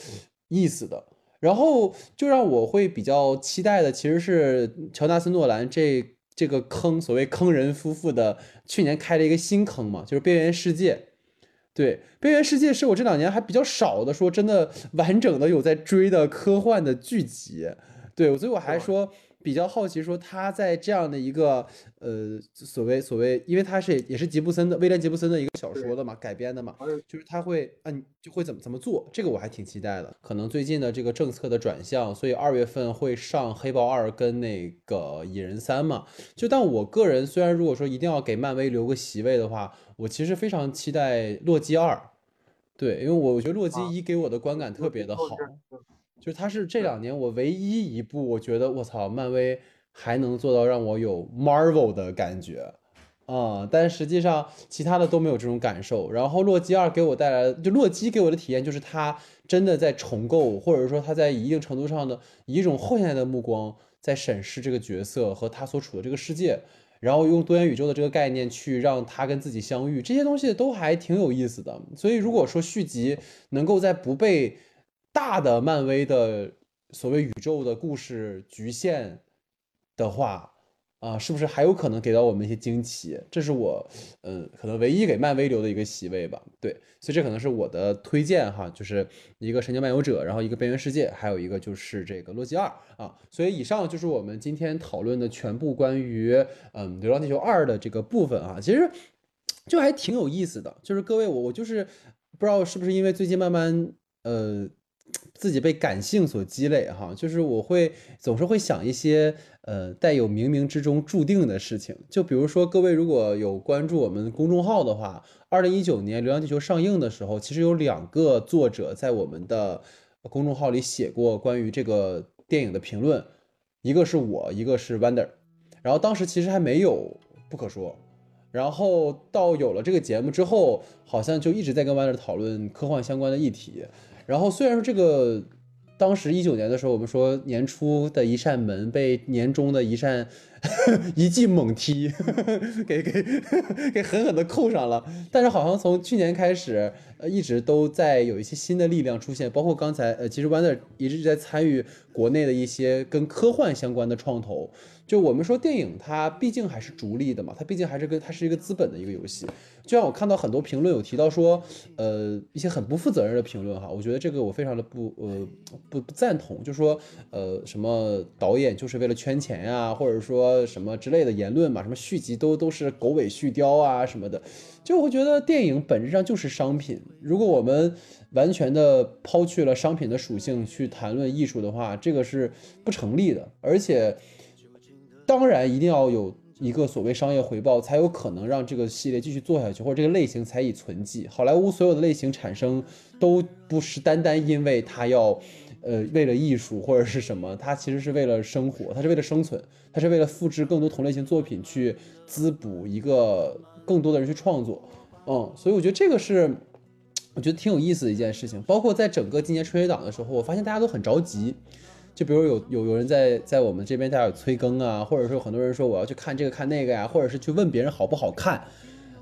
A: 意思的。然后就让我会比较期待的，其实是乔纳森·诺兰这这个坑，所谓坑人夫妇的，去年开了一个新坑嘛，就是《边缘世界》。对，《边缘世界》是我这两年还比较少的说真的完整的有在追的科幻的剧集。对，所以我还说比较好奇，说他在这样的一个呃所谓所谓，因为他是也是吉布森的威廉吉布森的一个小说的嘛改编的嘛，就是他会嗯就会怎么怎么做，这个我还挺期待的。可能最近的这个政策的转向，所以二月份会上《黑豹二》跟那个《蚁人三》嘛。就但我个人虽然如果说一定要给漫威留个席位的话，我其实非常期待《洛基二》。对，因为我觉得《洛基
B: 啊
A: 一》给我的观感特别的好，
B: 嗯
A: 就是它是这两年我唯一一部我觉得我操，漫威还能做到让我有 Marvel 的感觉啊、但实际上其他的都没有这种感受。然后洛基二给我带来，就洛基给我的体验就是他真的在重构，或者说他在一定程度上的以一种后现代的目光在审视这个角色和他所处的这个世界。然后用多元宇宙的这个概念去让他跟自己相遇，这些东西都还挺有意思的。所以如果说续集能够在不被大的漫威的所谓宇宙的故事局限的话，啊，是不是还有可能给到我们一些惊奇？这是我，嗯，可能唯一给漫威留的一个席位吧。对，所以这可能是我的推荐哈，就是一个《神经漫游者》，然后一个《边缘世界》，还有一个就是这个《洛基二》啊。所以以上就是我们今天讨论的全部关于嗯《流浪地球二》的这个部分啊。其实就还挺有意思的，就是各位我我就是不知道是不是因为最近慢慢呃自己被感性所积累哈，就是我会总是会想一些呃带有冥冥之中注定的事情，就比如说各位如果有关注我们公众号的话，二零一九年《流浪地球》上映的时候，其实有两个作者在我们的公众号里写过关于这个电影的评论，一个是我，一个是 Wonder，然后当时其实还没有不可说。然后到有了这个节目之后，好像就一直在跟 Wonder 讨论科幻相关的议题。然后虽然说这个当时一九年的时候，我们说年初的一扇门被年终的一扇 一记猛踢 给给给狠狠的扣上了，但是好像从去年开始，呃，一直都在有一些新的力量出现，包括刚才呃，其实湾的一直在参与国内的一些跟科幻相关的创投。就我们说电影，它毕竟还是逐利的嘛，它毕竟还是跟它是一个资本的一个游戏。就像我看到很多评论有提到说，呃，一些很不负责任的评论哈，我觉得这个我非常的不呃不不赞同，就说呃什么导演就是为了圈钱呀、或者说什么之类的言论嘛，什么续集都都是狗尾续貂啊什么的，就我觉得电影本质上就是商品，如果我们完全的抛去了商品的属性去谈论艺术的话，这个是不成立的，而且。当然一定要有一个所谓商业回报，才有可能让这个系列继续做下去，或者这个类型才以存继。好莱坞所有的类型产生，都不是单单因为它要，呃，为了艺术或者是什么，它其实是为了生活，它是为了生存，它是为了复制更多同类型作品去滋补一个更多的人去创作。嗯，所以我觉得这个是。我觉得挺有意思的一件事情，包括在整个今年春节档的时候，我发现大家都很着急，就比如有有有人在在我们这边大家有催更啊，或者说很多人说我要去看这个看那个呀，或者是去问别人好不好看。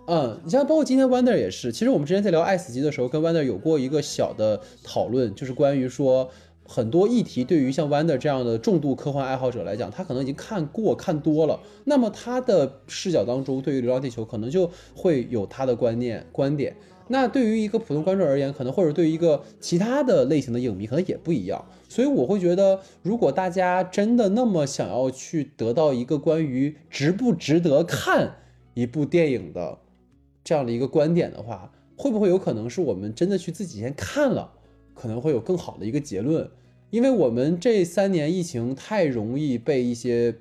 A: 嗯，你像包括今天 Wonder 也是，其实我们之前在聊《爱死机》的时候，跟 Wonder 有过一个小的讨论，就是关于说很多议题对于像 Wonder 这样的重度科幻爱好者来讲，他可能已经看过看多了，那么他的视角当中，对于《流浪地球》可能就会有他的观念观点。那对于一个普通观众而言，可能或者对于一个其他的类型的影迷，可能也不一样。所以我会觉得，如果大家真的那么想要去得到一个关于值不值得看一部电影的这样的一个观点的话，会不会有可能是我们真的去自己先看了，可能会有更好的一个结论？因为我们这三年疫情太容易被一些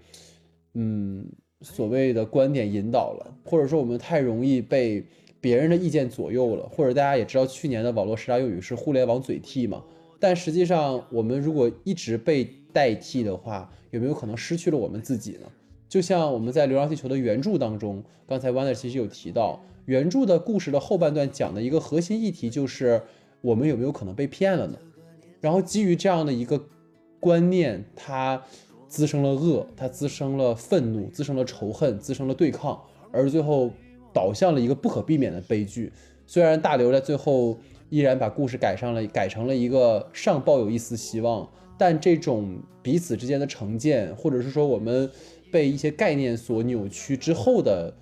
A: 嗯所谓的观点引导了，或者说我们太容易被。别人的意见左右了，或者大家也知道去年的网络十大用语是互联网嘴替嘛？但实际上，我们如果一直被代替的话，有没有可能失去了我们自己呢？就像我们在《流浪地球》的原著当中，刚才 Wonder 其实有提到，原著的故事的后半段讲的一个核心议题就是我们有没有可能被骗了呢？然后基于这样的一个观念，它滋生了恶，它滋生了愤怒，滋生了仇恨，滋生了对抗，而最后导向了一个不可避免的悲剧。虽然大刘在最后依然把故事改上了，改成了一个尚抱有一丝希望，但这种彼此之间的成见，或者是说我们被一些概念所扭曲之后的，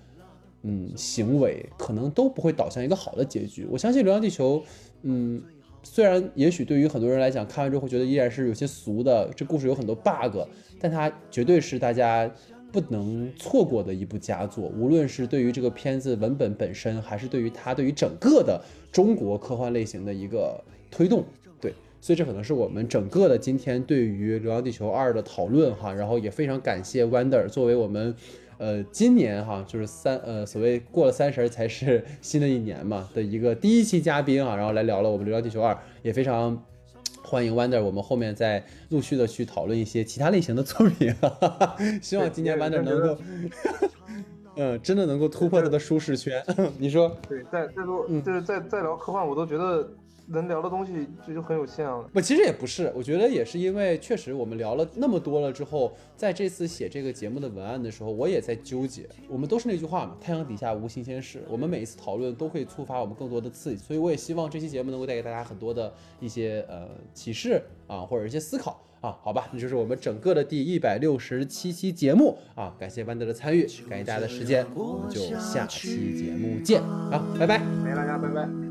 A: 嗯，行为，可能都不会导向一个好的结局。我相信《流浪地球》，嗯。虽然也许对于很多人来讲，看完之后会觉得依然是有些俗的，这故事有很多 bug，但它绝对是大家不能错过的一部佳作。无论是对于这个片子文本本身，还是对于它对于整个的中国科幻类型的一个推动，对，所以这可能是我们整个的今天对于《流浪地球二》的讨论哈。然后也非常感谢 Wonder 作为我们。呃，今年哈就是三呃，所谓过了三十才是新的一年嘛的一个第一期嘉宾啊，然后来聊了我们《流浪地球二》，也非常欢迎 Wonder，我们后面再陆续的去讨论一些其他类型的作品，希望今年 Wonder 能够，嗯，真的能够突破他的舒适圈。你说？
B: 对，再再多，就是再再聊科幻，我都觉得。能聊的东西这就很有限了。
A: 不，其实也不是，我觉得也是因为确实我们聊了那么多了之后，在这次写这个节目的文案的时候，我也在纠结。我们都是那句话嘛，太阳底下无新鲜事。我们每一次讨论都会触发我们更多的刺激，所以我也希望这期节目能够带给大家很多的一些呃启示啊，或者一些思考啊。好吧，那就是我们整个的第一百六十七期节目啊。感谢班德的参与，感谢大家的时间，我们就下期节目见啊，拜拜，
B: 谢谢大家，拜拜。